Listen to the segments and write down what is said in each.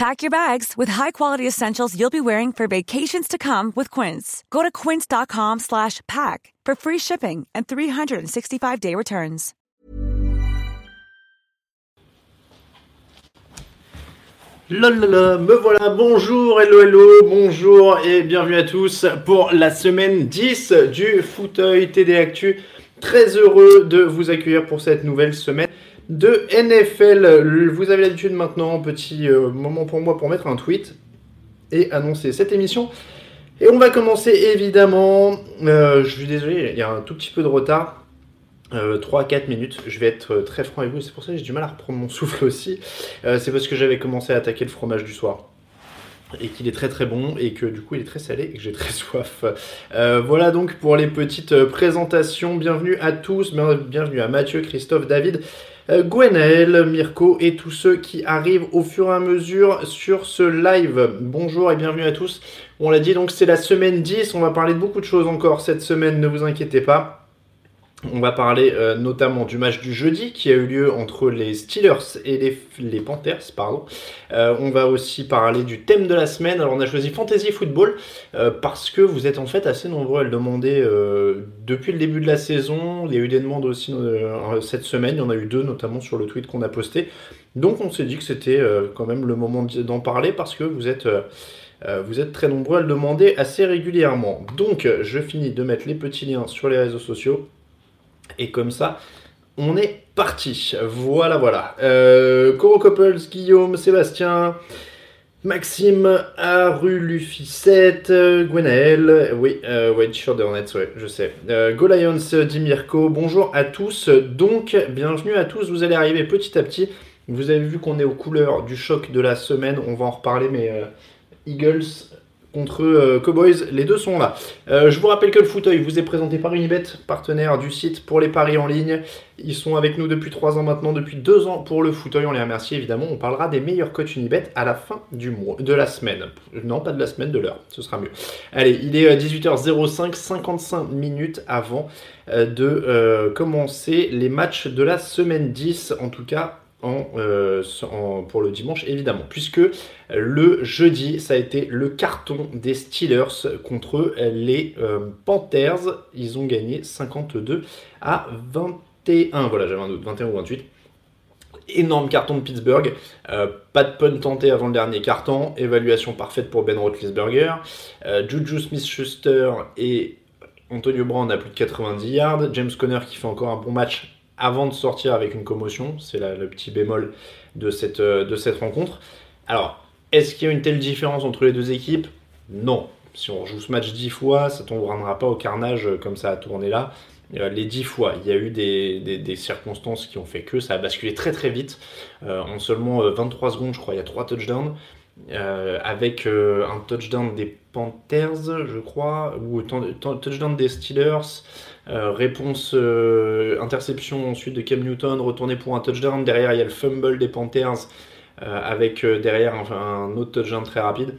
Pack your bags with high-quality essentials you'll be wearing for vacations to come with Quince. Go to quince.com slash pack for free shipping and 365-day returns. Lolala, me voilà, bonjour, hello, hello, bonjour et bienvenue à tous pour la semaine 10 du fauteuil TD Actu. Très heureux de vous accueillir pour cette nouvelle semaine de NFL. Vous avez l'habitude maintenant, petit euh, moment pour moi pour mettre un tweet et annoncer cette émission. Et on va commencer évidemment, euh, je suis désolé, il y a un tout petit peu de retard. 3-4 euh, minutes, je vais être très franc avec vous, c'est pour ça que j'ai du mal à reprendre mon souffle aussi. c'est parce que j'avais commencé à attaquer le fromage du soir et qu'il est très très bon et que du coup il est très salé et que j'ai très soif. voilà donc pour les petites présentations. Bienvenue à tous, bienvenue à Mathieu, Christophe, David, Gwenaël, Mirko et tous ceux qui arrivent au fur et à mesure sur ce live. Bonjour et bienvenue à tous. On l'a dit donc c'est la semaine 10, on va parler de beaucoup de choses encore cette semaine, ne vous inquiétez pas. On va parler euh, notamment du match du jeudi qui a eu lieu entre les Steelers et les, Panthers. Euh, on va aussi parler du thème de la semaine. Alors on a choisi Fantasy Football euh, parce que vous êtes en fait assez nombreux à le demander depuis le début de la saison. Il y a eu des demandes aussi cette semaine. Il y en a eu deux notamment sur le tweet qu'on a posté. Donc on s'est dit que c'était quand même le moment d'en parler parce que vous êtes... vous êtes très nombreux à le demander assez régulièrement. Donc, je finis de mettre les petits liens sur les réseaux sociaux et comme ça, on est parti. Voilà, voilà. Euh, Coro Couples, Guillaume, Sébastien, Maxime, Aru, Luffy 7, Gwenaël, oui, euh, White Shirt de ouais, je sais. Euh, Go Lions, Dimirko, bonjour à tous. Donc, bienvenue à tous, vous allez arriver petit à petit. Vous avez vu qu'on est aux couleurs du choc de la semaine, on va en reparler, mais euh, Eagles contre euh, Cowboys, les deux sont là. Euh, je vous rappelle que le fauteuil vous est présenté par Unibet, partenaire du site pour les paris en ligne. Ils sont avec nous depuis 3 ans maintenant, depuis 2 ans pour le fauteuil, on les remercie évidemment. On parlera des meilleurs coachs Unibet à la fin du mois, de la semaine. Non, pas de la semaine, de l'heure, ce sera mieux. Allez, il est 18h05, euh, 55 minutes avant de commencer les matchs de la semaine 10, en tout cas euh, pour le dimanche évidemment puisque le jeudi ça a été le carton des Steelers contre les euh, Panthers. Ils ont gagné 52 à 21 voilà j'avais un doute. 21 ou 28 énorme carton de Pittsburgh. Euh, pas de pun tenté avant le dernier carton. Évaluation parfaite pour Ben Roethlisberger. Juju Smith-Schuster et Antonio Brown a plus de 90 yards. James Conner qui fait encore un bon match avant de sortir avec une commotion. C'est le petit bémol de cette, euh, de cette rencontre. Alors, est-ce qu'il y a une telle différence entre les deux équipes? Non. Si on joue ce match dix fois, ça ne tournera pas au carnage comme ça a tourné là. Euh, les dix fois, il y a eu des, circonstances qui ont fait que ça a basculé très très vite. Euh, en seulement 23 secondes, je crois, il y a trois touchdowns. Avec un touchdown des Panthers, je crois, ou touchdown des Steelers, euh, réponse, euh, interception ensuite de Cam Newton, retourné pour un touchdown. Derrière, il y a le fumble des Panthers euh, avec derrière un, autre touchdown très rapide.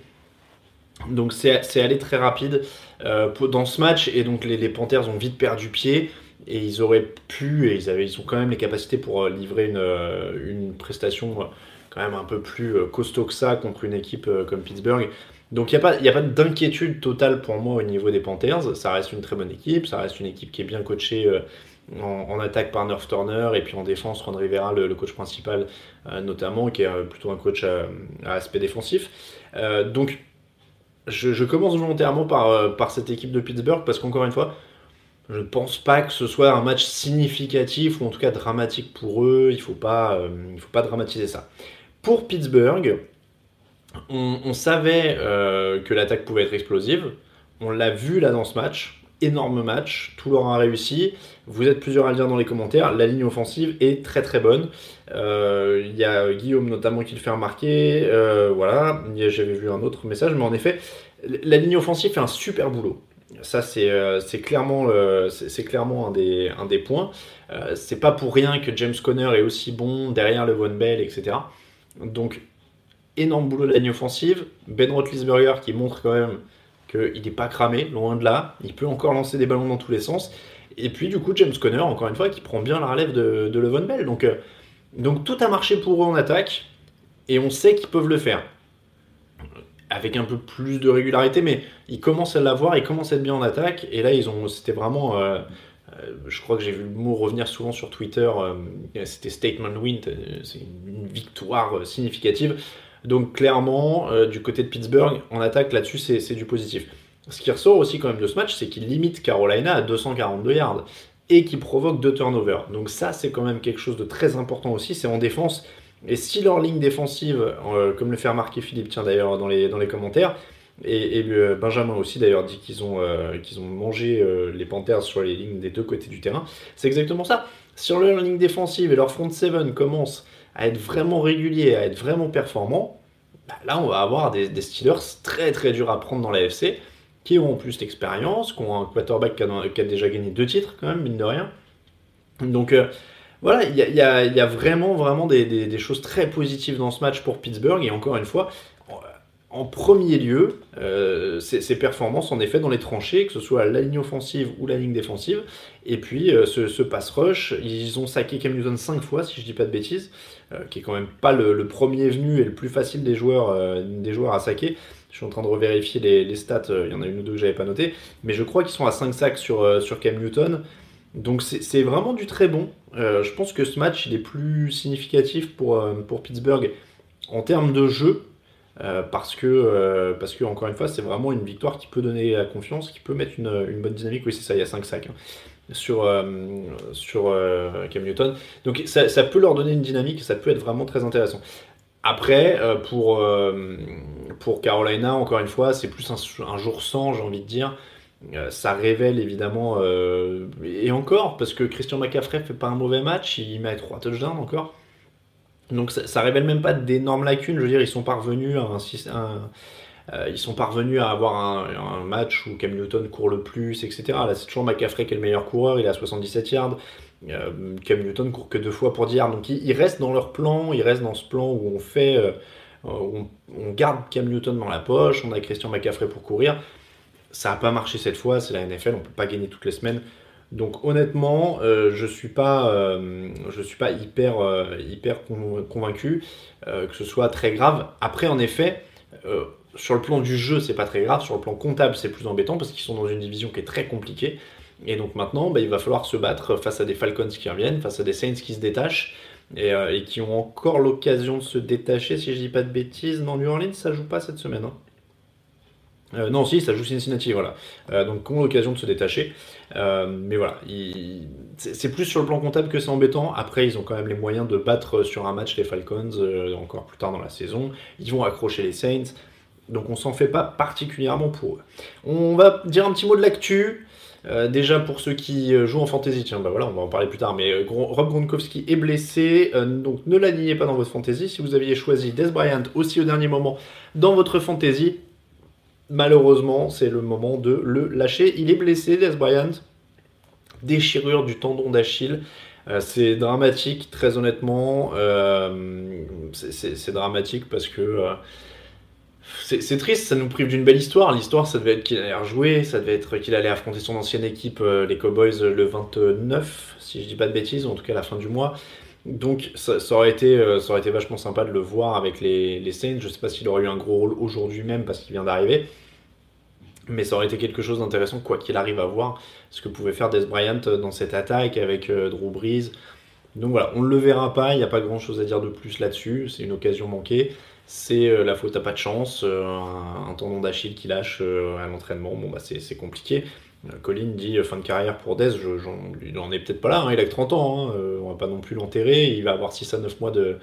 Donc c'est allé très rapide dans ce match et donc les, Panthers ont vite perdu pied et ils auraient pu et ils, avaient, ils ont quand même les capacités pour livrer une, une prestation quand même un peu plus costaud que ça contre une équipe comme Pittsburgh. Donc il n'y a pas, pas d'inquiétude totale pour moi au niveau des Panthers. Ça reste une très bonne équipe, ça reste une équipe qui est bien coachée euh, en, attaque par Nerf Turner et puis en défense Ron Rivera, le, coach principal euh, notamment, qui est euh, plutôt un coach à, aspect défensif. donc je, commence volontairement par, cette équipe de Pittsburgh parce qu'encore une fois, je ne pense pas que ce soit un match significatif ou en tout cas dramatique pour eux. Il ne faut, euh, faut pas dramatiser ça. Pour Pittsburgh, on, savait euh, que l'attaque pouvait être explosive. On l'a vu là dans ce match. Énorme match, tout leur a réussi. Vous êtes plusieurs à le dire dans les commentaires. La ligne offensive est très très bonne. Euh, il y a Guillaume notamment qui le fait remarquer. voilà, j'avais vu un autre message, mais en effet, la ligne offensive fait un super boulot. Ça, c'est euh, clairement, un, des, points. Euh, c'est pas pour rien que James Conner est aussi bon derrière le Von Bell, etc. Donc, énorme boulot de ligne offensive. Ben Roethlisberger qui montre quand même qu'il n'est pas cramé, loin de là. Il peut encore lancer des ballons dans tous les sens. Et puis, du coup, James Conner, encore une fois, qui prend bien la relève de, de Von Bell. Donc, euh, donc, tout a marché pour eux en attaque. Et on sait qu'ils peuvent le faire avec un peu plus de régularité, mais ils commencent à l'avoir, ils commencent à être bien en attaque, et là ils ont, c'était vraiment, euh, euh, je crois que j'ai vu le mot revenir souvent sur Twitter, euh, c'était statement win, c'est une victoire significative. Donc clairement, du côté de Pittsburgh, en attaque là-dessus, c'est du positif. Ce qui ressort aussi quand même de ce match, c'est qu'il limite Carolina à 242 yards et qui provoque deux turnovers. Donc ça, c'est quand même quelque chose de très important aussi. C'est en défense, et si leur ligne défensive, euh, comme le fait remarquer Philippe, tiens d'ailleurs dans les commentaires, et, euh, Benjamin aussi d'ailleurs dit qu'ils ont, euh, ont mangé les Panthers sur les lignes des deux côtés du terrain, c'est exactement ça. Si leur ligne défensive et leur front seven commencent à être vraiment réguliers, à être vraiment performants, bah là on va avoir des, Steelers très très durs à prendre dans la FC, qui ont en plus d'expérience, qui ont un quarterback qui a, qui a, déjà gagné deux titres quand même, mine de rien. Donc voilà, il y a, vraiment, vraiment des, choses très positives dans ce match pour Pittsburgh. Et encore une fois, en premier lieu, euh, ces, performances en effet dans les tranchées, que ce soit la ligne offensive ou la ligne défensive. Et puis euh, ce, pass rush, ils ont saqué Cam Newton 5 fois, si je dis pas de bêtises, euh, qui est quand même pas le, premier venu et le plus facile des joueurs, des joueurs à saquer. Je suis en train de revérifier les, stats, il y en a une ou deux que j'avais pas noté, mais je crois qu'ils sont à 5 sacs sur, sur Cam Newton. Donc c'est vraiment du très bon. Euh, je pense que ce match il est plus significatif pour, euh, pour Pittsburgh en termes de jeu. Euh, parce que, parce que encore une fois, c'est vraiment une victoire qui peut donner la confiance, qui peut mettre une, bonne dynamique. Oui, c'est ça, il y a 5 sacs hein, sur, sur Cam Newton. Donc ça, peut leur donner une dynamique, ça peut être vraiment très intéressant. Après, pour, pour Carolina, encore une fois, c'est plus un, jour sans, j'ai envie de dire. Euh, ça révèle évidemment, euh, et encore, parce que Christian McCaffrey fait pas un mauvais match, il met 3 touchdowns encore. Donc ça, révèle même pas d'énormes lacunes, je veux dire, ils sont parvenus à euh, ils sont parvenus à avoir un, match où Cam Newton court le plus, etc. Là, c'est toujours McCaffrey qui est le meilleur coureur, il est à 77 yards. Cam Newton court que deux fois pour 10 yards. Donc ils, restent dans leur plan, ils restent dans ce plan où on fait. on, on, garde Cam Newton dans la poche, on a Christian McCaffrey pour courir. Ça n'a pas marché cette fois, c'est la NFL, on peut pas gagner toutes les semaines. Donc honnêtement, euh, je ne suis, pas, euh, suis pas hyper, euh, convaincu que ce soit très grave. Après, en effet, sur le plan du jeu, c'est pas très grave. Sur le plan comptable, c'est plus embêtant parce qu'ils sont dans une division qui est très compliquée. Et donc maintenant, bah, il va falloir se battre face à des Falcons qui reviennent, face à des Saints qui se détachent et, qui ont encore l'occasion de se détacher. Si je dis pas de bêtises, non, New Orleans, ça joue pas cette semaine. Hein. Euh, non, si, ça joue Cincinnati, voilà. Euh, donc, ont l'occasion de se détacher. Euh, mais voilà, c'est plus sur le plan comptable que c'est embêtant. Après, ils ont quand même les moyens de battre sur un match les Falcons encore plus tard dans la saison. Ils vont accrocher les Saints. Donc, on s'en fait pas particulièrement pour eux. On va dire un petit mot de l'actu. déjà pour ceux qui jouent en fantasy, tiens, bah voilà, on va en parler plus tard, mais Rob Gronkowski est blessé, donc ne l'alignez pas dans votre fantasy. Si vous aviez choisi Des Bryant aussi au dernier moment dans votre fantasy, malheureusement, c'est le moment de le lâcher. Il est blessé, Des Bryant. Déchirure du tendon d'Achille. Euh, c'est dramatique, très honnêtement. Euh, c'est dramatique parce que euh, c'est triste, ça nous prive d'une belle histoire. L'histoire, ça devait être qu'il allait rejouer, ça devait être qu'il allait affronter son ancienne équipe, les Cowboys, le 29, si je dis pas de bêtises, en tout cas à la fin du mois. Donc ça, aurait été, ça aurait été vachement sympa de le voir avec les, les Saints. Je sais pas s'il aurait eu un gros rôle aujourd'hui même parce qu'il vient d'arriver. Mais ça aurait été quelque chose d'intéressant, quoi qu'il arrive à voir, ce que pouvait faire Des Bryant dans cette attaque avec euh, Drew Brees. Donc voilà, on ne le verra pas, il n'y a pas grand chose à dire de plus là-dessus, c'est une occasion manquée. C'est euh, la faute à pas de chance, euh, un, tendon d'Achille qui lâche à l'entraînement, bon bah c'est compliqué. Colin dit fin de carrière pour Dez, il n'en est peut-être pas là, hein, il a que 30 ans, hein, on va pas non plus l'enterrer, il va avoir 6 à 9 mois de,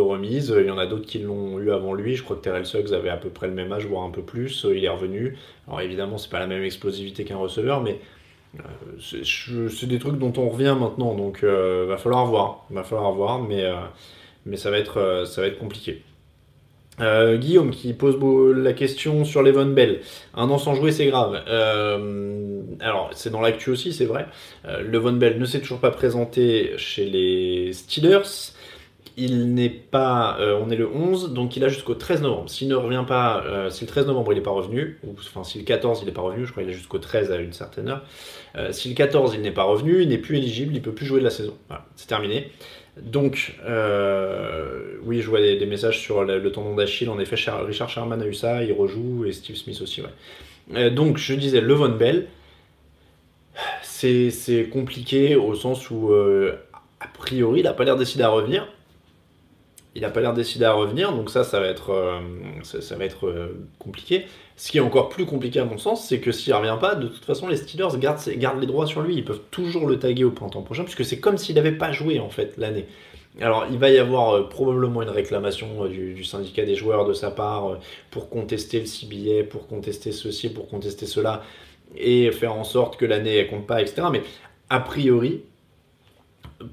remise. Il y en a d'autres qui l'ont eu avant lui. Je crois que Terrell Suggs avait à peu près le même âge, voire un peu plus. Il est revenu. Alors évidemment, c'est pas la même explosivité qu'un receveur, mais euh, c'est des trucs dont on revient maintenant. Donc euh, va falloir voir. Va falloir voir, mais, euh, mais ça, va être, ça va être compliqué. Guillaume qui pose la question sur Levon Bell. Un an sans jouer, c'est grave. alors, c'est dans l'actu aussi, c'est vrai. Levon Bell ne s'est toujours pas présenté chez les Steelers il n'est pas. Euh, on est le 11, donc il a jusqu'au 13 novembre. S'il ne revient pas, euh, si le 13 novembre il n'est pas revenu, ou enfin si le 14 il n'est pas revenu, je crois qu'il a jusqu'au 13 à une certaine heure. Euh, si le 14 il n'est pas revenu, il n'est plus éligible, il peut plus jouer de la saison. Voilà, c'est terminé. Donc, oui, je vois des, messages sur le, tendon d'Achille. En effet, Richard Sherman a eu ça, il rejoue, et Steve Smith aussi, ouais. donc, je disais, Levon Bell, c'est compliqué au sens où, a priori, il n'a pas l'air décidé à revenir il n'a pas l'air décidé à revenir, donc ça, ça va être, euh, euh, compliqué. Ce qui est encore plus compliqué à mon sens, c'est que s'il revient pas, de toute façon, les Steelers gardent, les droits sur lui. Ils peuvent toujours le taguer au printemps prochain, puisque c'est comme s'il n'avait pas joué en fait l'année. Alors, il va y avoir euh, probablement une réclamation du, syndicat des joueurs de sa part pour contester le CBA, pour contester ceci, pour contester cela, et faire en sorte que l'année ne compte pas, etc. Mais a priori,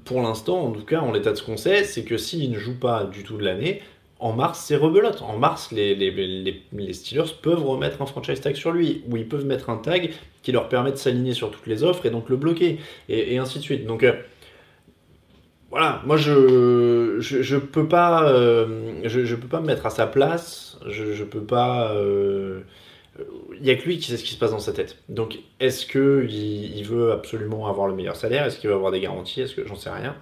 pour l'instant, en tout cas, en l'état de ce qu'on sait, c'est que s'il ne joue pas du tout de l'année, en mars, c'est rebelote. En mars, les, les, Steelers peuvent remettre un franchise tag sur lui, ou ils peuvent mettre un tag qui leur permet de s'aligner sur toutes les offres et donc le bloquer, et, ainsi de suite. Donc, euh, voilà, moi, je je, peux pas, euh, je, peux pas me mettre à sa place, je, je peux pas... Euh, il n'y a que lui qui sait ce qui se passe dans sa tête. Donc, est-ce qu'il il veut absolument avoir le meilleur salaire? Est-ce qu'il veut avoir des garanties? Est-ce que j'en sais rien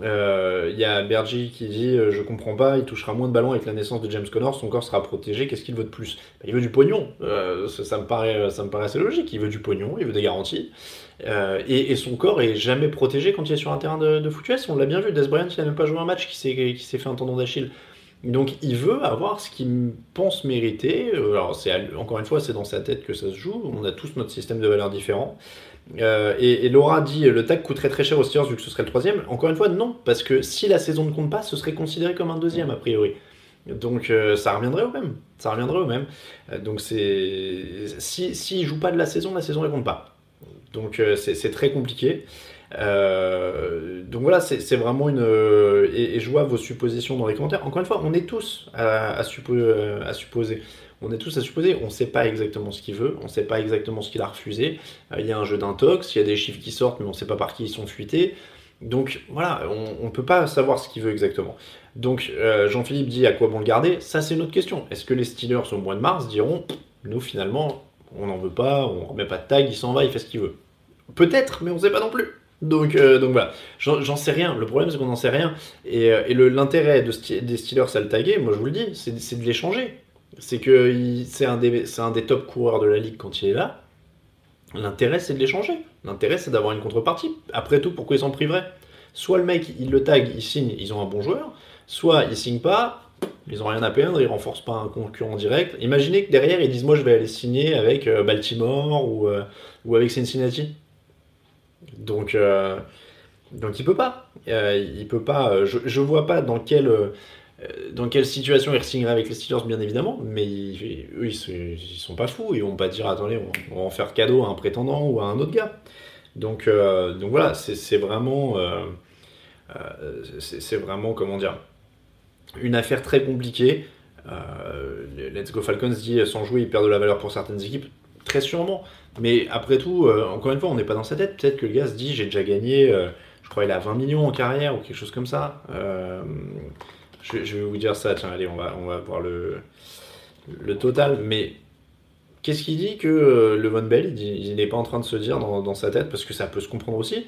Il y a Bergie qui dit euh, Je comprends pas, il touchera moins de ballons avec la naissance de James Connor, son corps sera protégé, qu'est-ce qu'il veut de plus? Ben, Il veut du pognon, euh, ça, me paraît, ça me paraît assez logique. Il veut du pognon, il veut des garanties. Et, son corps est jamais protégé quand il est sur un terrain de, de On l'a bien vu, Des Bryant, il n'a même pas joué un match qui s'est fait un tendon d'Achille. Donc il veut avoir ce qu'il pense mériter. Euh, alors encore une fois, c'est dans sa tête que ça se joue. On a tous notre système de valeurs différent. Euh, et, Laura dit le tag coûterait très cher aux Steelers vu que ce serait le troisième. Encore une fois, non, parce que si la saison ne compte pas, ce serait considéré comme un deuxième a priori. Donc euh, ça reviendrait au même. Ça reviendrait au même. donc c'est si s'il ne joue pas de la saison, la saison ne compte pas. Donc c'est très compliqué. Euh, donc voilà, c'est vraiment une. Euh, et, je vois vos suppositions dans les commentaires. Encore une fois, on est tous à, supposer. On est tous à supposer. On ne sait pas exactement ce qu'il veut. On ne sait pas exactement ce qu'il a refusé. Euh, il y a un jeu d'intox. Il y a des chiffres qui sortent, mais on ne sait pas par qui ils sont fuités. Donc voilà, on ne peut pas savoir ce qu'il veut exactement. Donc Jean-Philippe dit à quoi bon le garder? Ça, c'est une autre question. Est-ce que les Steelers au mois de mars diront nous finalement, on n'en veut pas, on remet pas de tag, il s'en va, il fait ce qu'il veut? Peut-être, mais on ne sait pas non plus. Donc, euh, donc voilà, j'en sais rien. Le problème, c'est qu'on n'en sait rien. Et, euh, l'intérêt de des Steelers à le taguer, moi je vous le dis, c'est de l'échanger. C'est que c'est un, des, top coureurs de la ligue quand il est là. L'intérêt, c'est de l'échanger. L'intérêt, c'est d'avoir une contrepartie. Après tout, pourquoi ils s'en priveraient? Soit le mec, il le tag, il signe, ils ont un bon joueur. Soit il signe pas, ils ont rien à perdre, ils renforcent pas un concurrent direct. Imaginez que derrière, ils disent Moi, je vais aller signer avec euh, Baltimore ou, ou avec Cincinnati. Donc, euh, donc il peut pas. Euh, il peut pas. Euh, je, je vois pas dans quelle, dans quelle situation il signerait avec les Steelers, bien évidemment. Mais eux, ils, sont pas fous. Ils vont pas dire attendez, on, va en faire cadeau à un prétendant ou à un autre gars. Donc, donc voilà, c'est vraiment. c'est vraiment, comment dire, une affaire très compliquée. Let's Go Falcons dit sans jouer, il perd de la valeur pour certaines équipes. Très sûrement. Mais après tout, euh, encore une fois, on n'est pas dans sa tête. Peut-être que le gars se dit j'ai déjà gagné, euh, je crois qu'il a 20 millions en carrière ou quelque chose comme ça. Euh, je, vais vous dire ça, tiens, allez, on va, on va voir le, total. Mais qu'est-ce qu'il dit que le Von Bell, il n'est pas en train de se dire dans, sa tête, parce que ça peut se comprendre aussi,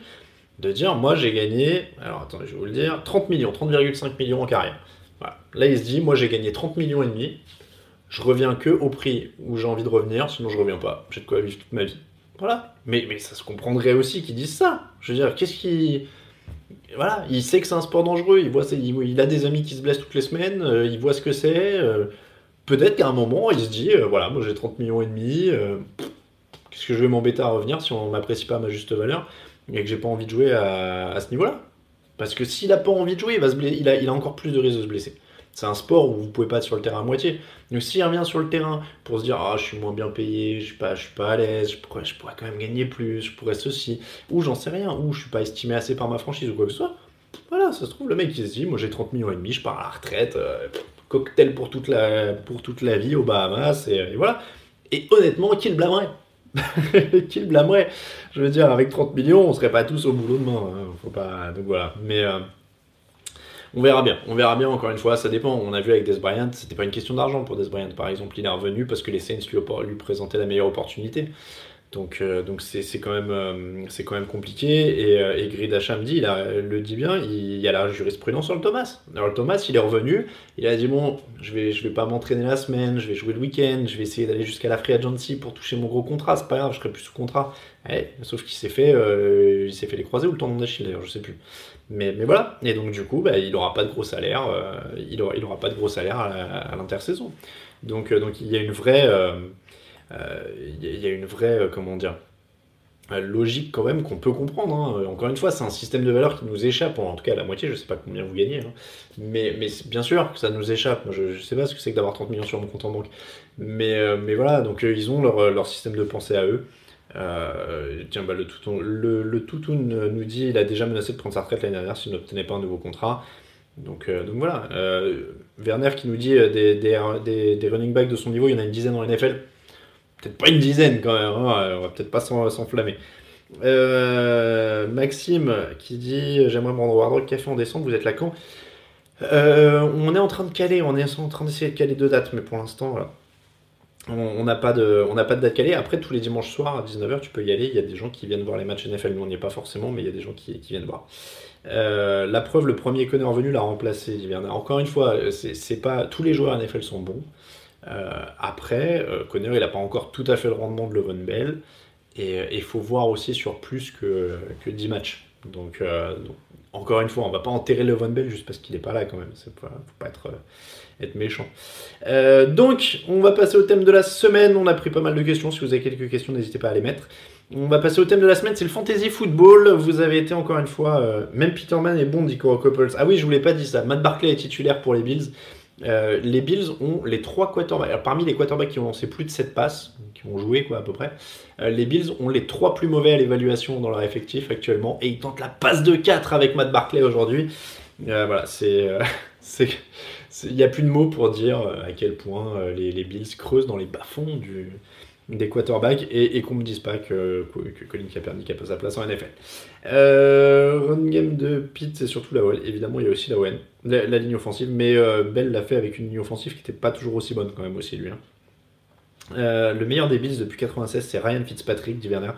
de dire moi j'ai gagné, alors attendez, je vais vous le dire, 30 millions, 30,5 millions en carrière. Là, il se dit moi j'ai gagné 30 millions et demi je reviens que au prix où j'ai envie de revenir, sinon je reviens pas. J'ai de quoi vivre toute ma vie. Voilà. Mais, mais ça se comprendrait aussi qu'ils disent ça. Je veux dire, qu'est-ce qui. Voilà, il sait que c'est un sport dangereux, il, voit, il, a des amis qui se blessent toutes les semaines, euh, il voit ce que c'est. Euh, peut-être qu'à un moment, il se dit, euh, voilà, moi j'ai 30 millions et demi, Qu'est-ce que je vais m'embêter à revenir si on m'apprécie pas ma juste valeur et que j'ai pas envie de jouer à, ce niveau-là? Parce que s'il a pas envie de jouer, il, va a, il a encore plus de risques de se blesser. C'est un sport où vous pouvez pas être sur le terrain à moitié. Donc s'il revient sur le terrain pour se dire ah je suis moins bien payé, je suis suis pas à l'aise, je pourrais, je pourrais quand même gagner plus, je pourrais ceci, ou j'en sais rien, ou je suis pas estimé assez par ma franchise ou quoi que ce soit. Voilà, ça se trouve le mec il se dit moi j'ai 30 millions et demi, je pars à la retraite, euh, cocktail pour toute la pour toute la vie aux Bahamas et, voilà. Et honnêtement qui le blâmerait qui le blâmerait? Je veux dire avec 30 millions on serait pas tous au boulot demain. Hein. Faut pas donc voilà. Mais euh, on verra bien. On verra bien, encore une fois, ça dépend. On a vu avec Des Bryant, c'était pas une question d'argent pour Des Bryant, par exemple. Il est revenu parce que les Saints lui, présentaient la meilleure opportunité. Donc, euh, donc c'est, quand même, euh, c'est quand même compliqué. Et, euh, et Grid dit, il le dit bien, il, y a la jurisprudence sur le Thomas. Alors le Thomas, il est revenu, il a dit bon, je vais, vais pas m'entraîner la semaine, je vais jouer le week-end, je vais essayer d'aller jusqu'à la free agency pour toucher mon gros contrat. C'est pas grave, je serai plus sous contrat. Eh, sauf qu'il s'est fait, fait les croisés ou le tendon d'Achille d'ailleurs, je sais plus. Mais, voilà. Et donc du coup, bah, il aura pas de gros salaire. il aura, il aura pas de gros salaire à, l'intersaison. Donc, donc il y a une vraie il euh, y, a une vraie, euh, comment dire, euh, logique quand même qu'on peut comprendre. Hein. Encore une fois, c'est un système de valeur qui nous échappe, en tout cas à la moitié, je sais pas combien vous gagnez, hein. mais, bien sûr que ça nous échappe. Je, ne sais pas ce que c'est que d'avoir 30 millions sur mon compte en banque. Mais, voilà, donc ils ont leur, système de pensée à eux. Tiens, bah, le, toutoun, le, nous dit il a déjà menacé de prendre sa retraite l'année dernière s'il n'obtenait pas un nouveau contrat. Donc, voilà. Werner qui nous dit des, running backs de son niveau, il y en a une dizaine la NFL peut-être pas une dizaine quand même, hein, on va peut-être pas s'enflammer. Euh, Maxime qui dit J'aimerais me rendre au Café en décembre, vous êtes là quand? Euh, On est en train de caler, on est en train d'essayer de caler deux dates, mais pour l'instant, voilà. On n'a pas, de, on pas de date calée. Après, tous les dimanches soirs à 19h, tu peux y aller. Il y a des gens qui viennent voir les matchs NFL. Nous, on n'y est pas forcément, mais il y a des gens qui, viennent voir. Euh, la preuve, le premier Connor venu l'a remplacé. Encore une fois, c'est pas tous les joueurs NFL sont bons. Euh, après, euh, il n'a pas encore tout à fait le rendement de Levon Bell. Et il faut voir aussi sur plus que, que 10 matchs. Donc, euh, encore une fois, on va pas enterrer Levon Bell juste parce qu'il n'est pas là quand même. Il ne faut pas être, être méchant. donc, on va passer au thème de la semaine. On a pris pas mal de questions. Si vous avez quelques questions, n'hésitez pas à les mettre. On va passer au thème de la semaine, c'est le fantasy football. Vous avez été encore une fois, même Peterman est bon, dit Couples. Ah oui, je vous l'ai pas dit ça. Matt Barclay est titulaire pour les Bills. Euh, les Bills ont les trois quarterbacks. parmi les quarterbacks qui ont lancé plus de 7 passes, qui ont joué quoi à peu près, euh, les Bills ont les trois plus mauvais à l'évaluation dans leur effectif actuellement. Et ils tentent la passe de 4 avec Matt Barclay aujourd'hui. Euh, voilà, c'est. Il n'y a plus de mots pour dire à quel point les, les Bills creusent dans les bas-fonds du, des quarterbacks et, qu'on me dise pas que, que, Colin Kaepernick a pas sa place en NFL. Euh, run game de Pitt, c'est surtout la OL. Évidemment, il y a aussi la ON, la, ligne offensive, mais euh, Bell l'a fait avec une ligne offensive qui n'était pas toujours aussi bonne quand même aussi lui. Hein. Euh, le meilleur des Bills depuis 96, c'est Ryan Fitzpatrick, Werner.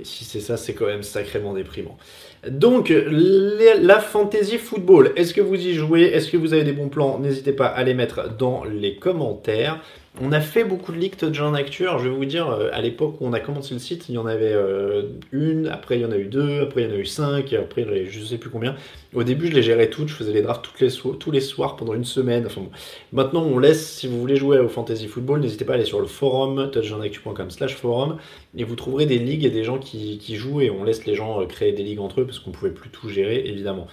Et si c'est ça, c'est quand même sacrément déprimant. Donc, la fantasy football, est-ce que vous y jouez? Est-ce que vous avez des bons plans? N'hésitez pas à les mettre dans les commentaires. On a fait beaucoup de ligues Touchdown Actu. Je vais vous dire, euh, à l'époque où on a commencé le site, il y en avait euh, une, après il y en a eu deux, après il y en a eu cinq, après je sais plus combien. Au début, je les gérais toutes, je faisais les drafts tous les soirs pendant une semaine. Maintenant, on laisse, si vous voulez jouer au fantasy football, n'hésitez pas à aller sur le forum, touchdownactu.com slash forum, et vous trouverez des ligues et des gens qui, qui, jouent, et on laisse les gens euh, créer des ligues entre eux, parce qu'on pouvait plus tout gérer, évidemment.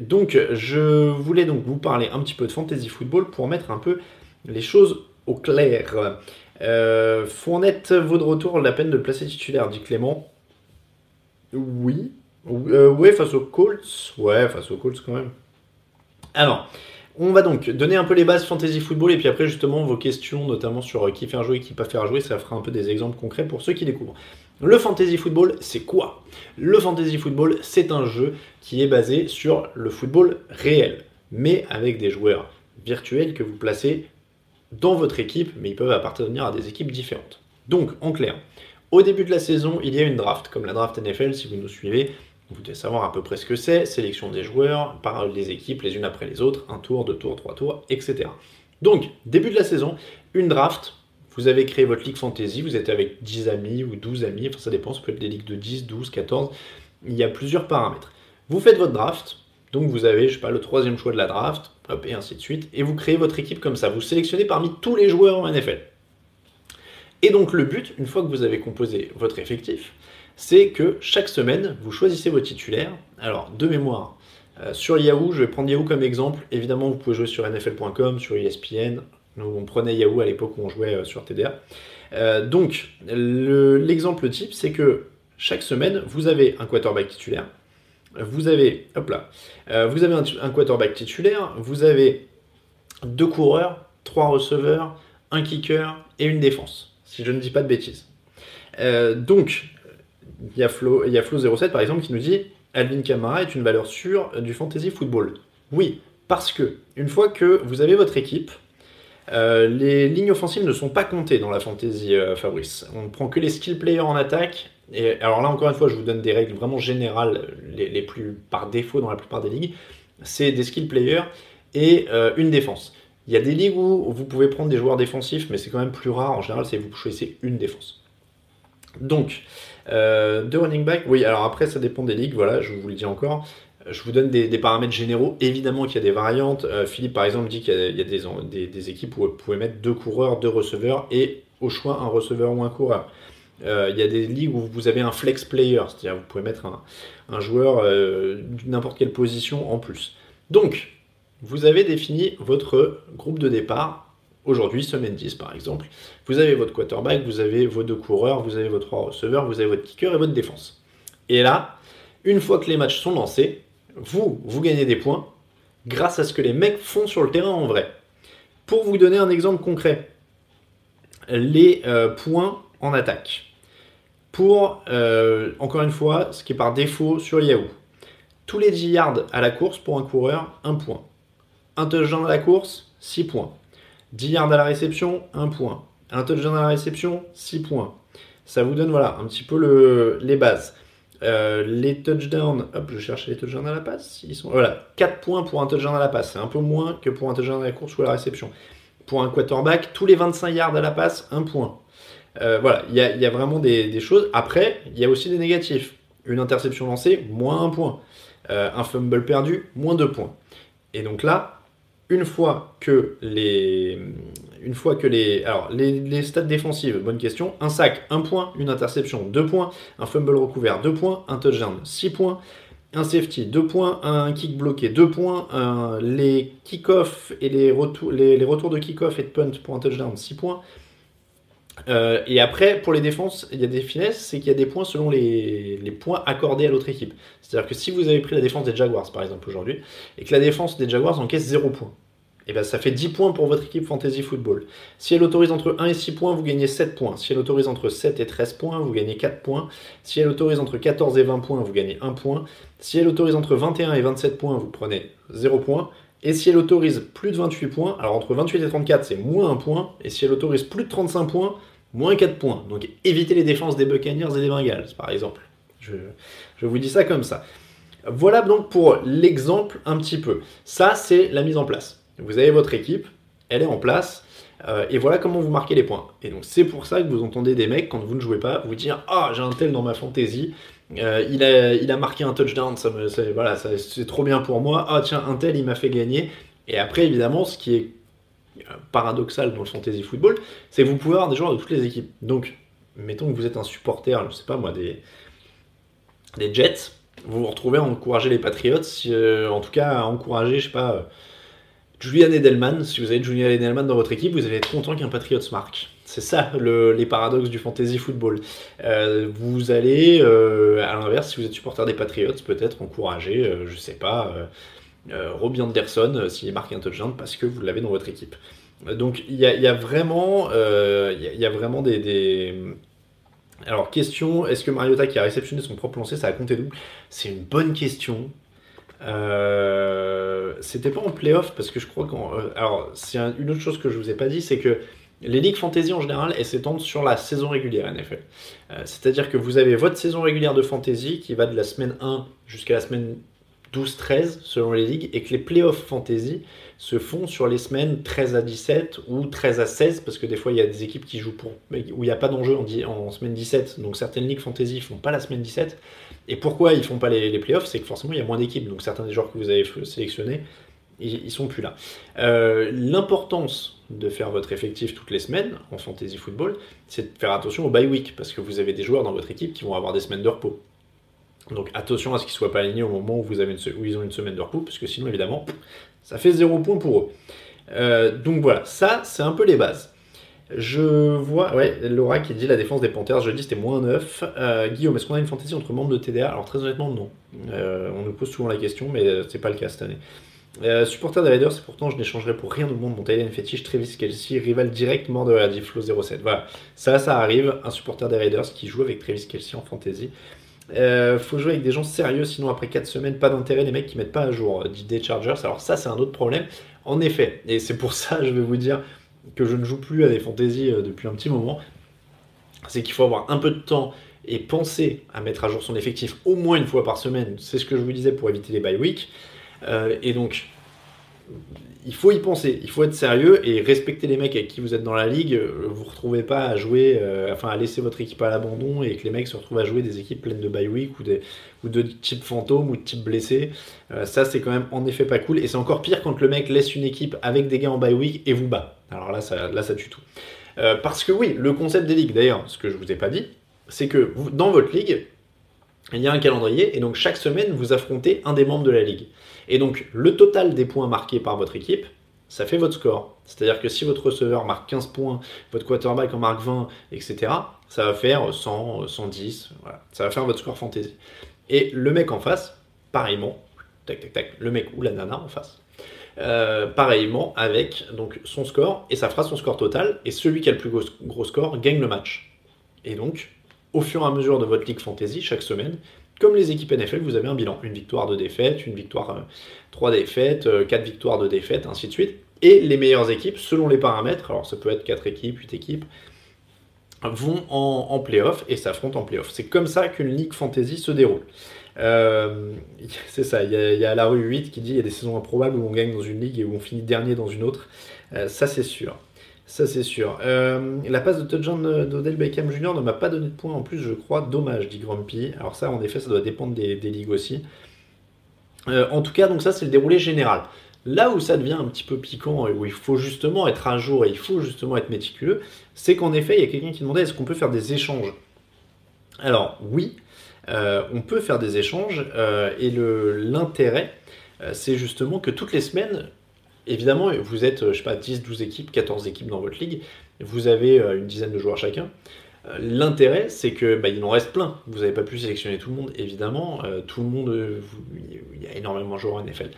Donc, je voulais donc vous parler un petit peu de fantasy football pour mettre un peu les choses au clair. Euh, Fournette vaut de retour la peine de placer titulaire, dit Clément. Oui. Euh, ouais, face aux Colts. Ouais, face aux Colts quand même. Alors, on va donc donner un peu les bases fantasy football et puis après justement vos questions, notamment sur euh, qui faire jouer, qui pas faire jouer, ça fera un peu des exemples concrets pour ceux qui découvrent. Le fantasy football, c'est quoi? Le fantasy football, c'est un jeu qui est basé sur le football réel, mais avec des joueurs virtuels que vous placez dans votre équipe, mais ils peuvent appartenir à des équipes différentes. Donc, en clair, au début de la saison, il y a une draft, comme la draft NFL, si vous nous suivez, vous devez savoir à peu près ce que c'est, sélection des joueurs par les équipes les unes après les autres, un tour, deux tours, trois tours, etc. Donc, début de la saison, une draft, vous avez créé votre ligue fantasy, vous êtes avec 10 amis ou 12 amis, enfin ça dépend, ça peut être des ligues de 10, 12, 14, il y a plusieurs paramètres. Vous faites votre draft, donc vous avez, je sais pas, le troisième choix de la draft, et ainsi de suite. Et vous créez votre équipe comme ça. Vous sélectionnez parmi tous les joueurs en NFL. Et donc le but, une fois que vous avez composé votre effectif, c'est que chaque semaine, vous choisissez vos titulaires. Alors, de mémoire, euh, sur Yahoo, je vais prendre Yahoo comme exemple. Évidemment, vous pouvez jouer sur NFL.com, sur ESPN. Nous, on prenait Yahoo à l'époque où on jouait euh, sur TDA. Euh, donc, l'exemple type, c'est que chaque semaine, vous avez un quarterback titulaire. Vous avez, hop là, vous avez un, quarterback titulaire. Vous avez deux coureurs, trois receveurs, un kicker et une défense, si je ne dis pas de bêtises. donc, il y a Flo, il y a Flo07 par exemple qui nous dit Alvin Kamara est une valeur sûre du fantasy football. Oui, parce que une fois que vous avez votre équipe, euh, les lignes offensives ne sont pas comptées dans la fantasy euh, Fabrice. On ne prend que les skill players en attaque. Et alors là, encore une fois, je vous donne des règles vraiment générales, les, plus par défaut dans la plupart des ligues. C'est des skill players et euh, une défense. Il y a des ligues où vous pouvez prendre des joueurs défensifs, mais c'est quand même plus rare. En général, c'est vous choisissez une défense. Donc, euh, deux running back, oui, alors après, ça dépend des ligues, voilà, je vous le dis encore. Je vous donne des, paramètres généraux. Évidemment qu'il y a des variantes. Euh, Philippe, par exemple, dit qu'il y a, des, équipes où vous pouvez mettre deux coureurs, deux receveurs et au choix un receveur ou un coureur. Euh, il y a des ligues où vous avez un flex player, c'est-à-dire vous pouvez mettre un, joueur n'importe quelle position en plus. Donc, vous avez défini votre groupe de départ Aujourd'hui, semaine 10 par exemple, vous avez votre quarterback, vous avez vos deux coureurs, vous avez vos trois receveurs, vous avez votre kicker et votre défense. Et là, une fois que les matchs sont lancés, vous, vous gagnez des points grâce à ce que les mecs font sur le terrain en vrai. Pour vous donner un exemple concret, les euh, points en attaque. Pour, euh, encore une fois, ce qui est par défaut sur Yahoo. Tous les 10 yards à la course pour un coureur, 1 point. Un touchdown à la course, 6 points. 10 yards à la réception, 1 point. Un touchdown à la réception, 6 points. Ça vous donne voilà un petit peu le, les bases. Euh, les touchdowns, hop, je cherche les touchdowns à la passe. Voilà, 4 points pour un touchdown à la passe. C'est un peu moins que pour un touchdown à la course ou à la réception. Pour un quarterback, tous les 25 yards à la passe, 1 point. Euh, voilà, il y a, vraiment des, choses. Après, il y a aussi des négatifs. Une interception lancée, moins 1 point. Euh, un fumble perdu, moins 2 points. Et donc là, une fois que les, une fois que les, alors les, stats défensives, bonne question. Un sac, un point, une interception, deux points, un fumble recouvert, deux points, un touchdown, six points, un safety, deux points, un kick bloqué, deux points, les kick-off et les retours, les, retours de kick-off et de punt pour un touchdown, six points. Euh, et après, pour les défenses, il y a des finesses, c'est qu'il y a des points selon les, les points accordés à l'autre équipe. C'est-à-dire que si vous avez pris la défense des Jaguars, par exemple, aujourd'hui, et que la défense des Jaguars encaisse 0 points, et eh bien ça fait 10 points pour votre équipe Fantasy Football. Si elle autorise entre 1 et 6 points, vous gagnez 7 points. Si elle autorise entre 7 et 13 points, vous gagnez 4 points. Si elle autorise entre 14 et 20 points, vous gagnez 1 point. Si elle autorise entre 21 et 27 points, vous prenez 0 points. Et si elle autorise plus de 28 points, alors entre 28 et 34, c'est moins 1 point. Et si elle autorise plus de 35 points, moins 4 points. Donc évitez les défenses des Buccaneers et des Bengals, par exemple. Je, vous dis ça comme ça. Voilà donc pour l'exemple un petit peu. Ça, c'est la mise en place. Vous avez votre équipe, elle est en place, euh, et voilà comment vous marquez les points. Et donc c'est pour ça que vous entendez des mecs, quand vous ne jouez pas, vous dire Ah, j'ai un tel dans ma fantasy, euh, il, a, il a marqué un touchdown, c'est trop bien pour moi. Ah, tiens, un tel, il m'a fait gagner. Et après, évidemment, ce qui est euh, paradoxal dans le fantasy football, c'est que vous pouvez avoir des joueurs de toutes les équipes. Donc, mettons que vous êtes un supporter, je sais pas moi, des, Jets, vous vous retrouvez à encourager les Patriots, euh, en tout cas à encourager, je sais pas, Julian Edelman. Si vous avez Julian Edelman dans votre équipe, vous allez être content qu'un Patriots marque. C'est ça les paradoxes du fantasy football. Euh, vous allez, à l'inverse, si vous êtes supporter des Patriots, peut-être encourager, je sais pas, Robbie Anderson s'il marque un touchdown parce que vous l'avez dans votre équipe. Donc il y, a, vraiment, il y, a vraiment des alors, question, est-ce que Mariota qui a réceptionné son propre lancer, ça a compté double? C'est une bonne question. Euh, c'était pas en playoff parce que je crois qu'en. Euh, alors, c'est une autre chose que je vous ai pas dit, c'est que les ligues fantasy en général, elles s'étendent sur la saison régulière NFL. Euh, c'est-à-dire que vous avez votre saison régulière de fantasy qui va de la semaine 1 jusqu'à la semaine 12-13 selon les ligues et que les playoffs fantasy se font sur les semaines 13 à 17 ou 13 à 16 parce que des fois il y a des équipes qui jouent pour où il n'y a pas d'enjeu en, semaine 17 donc certaines ligues fantasy font pas la semaine 17 et pourquoi ils font pas les, les playoffs? C'est que forcément il y a moins d'équipes. Donc certains des joueurs que vous avez sélectionnés ils, sont plus là. L'importance de faire votre effectif toutes les semaines en fantasy football, c'est de faire attention au bye week parce que vous avez des joueurs dans votre équipe qui vont avoir des semaines de repos. Donc attention à ce qu'ils soient pas alignés au moment où, vous avez où ils ont une semaine de repos, parce que sinon évidemment, ça fait zéro point pour eux. Euh, donc voilà, ça c'est un peu les bases. Je vois, ouais, Laura qui dit la défense des Panthers, je dis c'était moins 9. Euh, Guillaume, est-ce qu'on a une fantaisie entre membres de TDA Alors très honnêtement, non. Euh, on nous pose souvent la question, mais c'est pas le cas cette année. Supporter des Raiders, pourtant je n'échangerai pour rien au monde mon Thailand fétiche, Travis Kelsey, rival direct mort de la Flow 07. Voilà, ça, ça arrive. Un supporter des Raiders qui joue avec Travis Kelsey en fantasy. Euh, faut jouer avec des gens sérieux, sinon après 4 semaines, pas d'intérêt, les mecs qui mettent pas à jour euh, des Chargers. Alors ça, c'est un autre problème. En effet, et c'est pour ça, je vais vous dire que je ne joue plus à des fantaisies euh, depuis un petit moment, c'est qu'il faut avoir un peu de temps et penser à mettre à jour son effectif au moins une fois par semaine. C'est ce que je vous disais pour éviter les bye week. Et donc, il faut y penser, il faut être sérieux et respecter les mecs avec qui vous êtes dans la ligue. Euh, vous ne retrouvez pas à jouer, euh, enfin à laisser votre équipe à l'abandon et que les mecs se retrouvent à jouer des équipes pleines de bye week ou, de type fantôme ou de type blessé. Euh, ça, c'est quand même en effet pas cool. Et c'est encore pire quand le mec laisse une équipe avec des gars en bye week et vous bat. Alors là, ça, là, ça tue tout. parce que oui, le concept des ligues, d'ailleurs, ce que je vous ai pas dit, c'est que dans votre ligue, il y a un calendrier et donc chaque semaine, vous affrontez un des membres de la ligue. Et donc, le total des points marqués par votre équipe, ça fait votre score. C'est-à-dire que si votre receveur marque 15 points, votre quarterback en marque 20, etc., ça va faire 100, 110, voilà. ça va faire votre score fantasy. Et le mec en face, pareillement, tac tac tac, le mec ou la nana en face, euh, pareillement avec donc son score, et ça fera son score total, et celui qui a le plus gros score gagne le match. Et donc, au fur et à mesure de votre ligue fantasy, chaque semaine, comme les équipes NFL, vous avez un bilan. Une victoire, de défaite, une victoire, euh, trois défaites, euh, quatre victoires, de défaites, ainsi de suite. Et les meilleures équipes, selon les paramètres, alors ça peut être quatre équipes, huit équipes, vont en, playoff et s'affrontent en playoff. C'est comme ça qu'une ligue fantasy se déroule. Euh, c'est ça, il y, a, la rue 8 qui dit il y a des saisons improbables où on gagne dans une ligue et où on finit dernier dans une autre. ça c'est sûr. Ça, c'est sûr. Euh, la passe de touchdown d'Odell Beckham Jr. ne m'a pas donné de points en plus, je crois. Dommage, dit Grumpy. Alors, ça, en effet, ça doit dépendre des, ligues aussi. Euh, en tout cas, donc ça, c'est le déroulé général. Là où ça devient un petit peu piquant où il faut justement être à jour et il faut justement être méticuleux, c'est qu'en effet, il y a quelqu'un qui demandait est-ce qu'on peut faire des échanges? Alors, oui, euh, on peut faire des échanges et l'intérêt, c'est justement que toutes les semaines, évidemment, vous êtes, je sais pas, 10, 12 équipes, 14 équipes dans votre ligue, vous avez euh, une dizaine de joueurs chacun. Euh, l'intérêt, c'est que bah, il en reste plein. Vous n'avez pas pu sélectionner tout le monde, évidemment. Euh, tout le monde, il y a énormément de joueurs en NFL.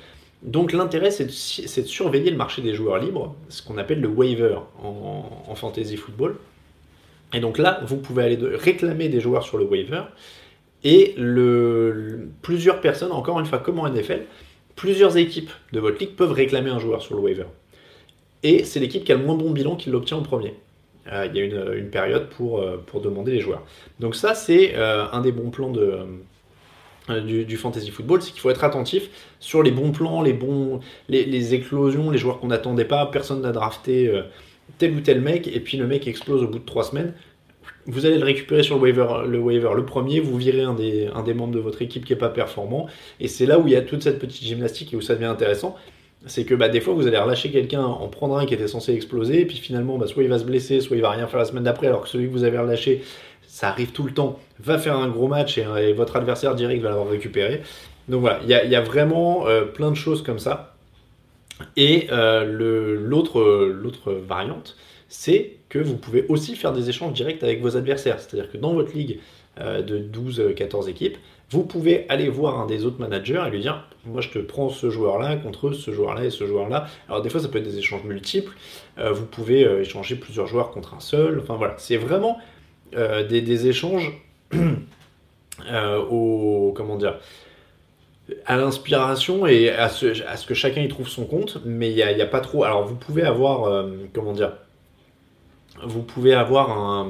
Donc l'intérêt, c'est de, surveiller le marché des joueurs libres, ce qu'on appelle le waiver en, fantasy football. Et donc là, vous pouvez aller réclamer des joueurs sur le waiver. Et plusieurs personnes, encore une fois, comme en NFL, plusieurs équipes de votre ligue peuvent réclamer un joueur sur le waiver. Et c'est l'équipe qui a le moins bon bilan qui l'obtient en premier. Euh, il y a une, période pour, euh, pour demander les joueurs. Donc ça, c'est euh, un des bons plans du, fantasy football, c'est qu'il faut être attentif sur les bons plans, les, les, éclosions, les joueurs qu'on n'attendait pas. Personne n'a drafté tel ou tel mec, et puis le mec explose au bout de trois semaines vous allez le récupérer sur le waiver, le waiver le premier, vous virez un des, membres de votre équipe qui n'est pas performant, et c'est là où il y a toute cette petite gymnastique et où ça devient intéressant. C'est que bah, des fois vous allez relâcher quelqu'un, en prendre un qui était censé exploser, et puis finalement bah, soit il va se blesser, soit il va rien faire la semaine d'après, alors que celui que vous avez relâché, ça arrive tout le temps, va faire un gros match et, votre adversaire direct va l'avoir récupéré. Donc voilà, il y, a, vraiment euh, plein de choses comme ça. Et euh, l'autre variante, c'est que vous pouvez aussi faire des échanges directs avec vos adversaires. C'est-à-dire que dans votre ligue euh, de 12-14 équipes, vous pouvez aller voir un des autres managers et lui dire Moi, je te prends ce joueur-là contre ce joueur-là et ce joueur-là. Alors, des fois, ça peut être des échanges multiples. Euh, vous pouvez euh, échanger plusieurs joueurs contre un seul. Enfin, voilà. C'est vraiment des, échanges au. Comment dire à l'inspiration et à ce, que chacun y trouve son compte, mais il n'y a, pas trop. Alors vous pouvez avoir, comment dire, vous pouvez avoir un,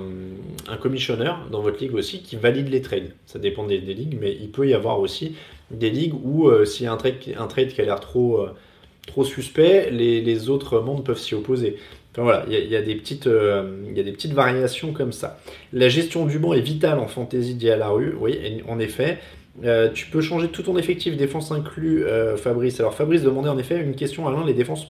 commissionneur dans votre ligue aussi qui valide les trades. Ça dépend des, ligues, mais il peut y avoir aussi des ligues où euh, s'il y a un trade, qui a l'air trop, euh, trop suspect, les, autres membres peuvent s'y opposer. Enfin voilà, il y, a des petites, euh, il y a des petites variations comme ça. La gestion du banc est vitale en fantasy dit à la rue, oui, en effet. tu peux changer tout ton effectif, défense inclus, Fabrice. Alors Fabrice demandait en effet une question à l'un, les défenses.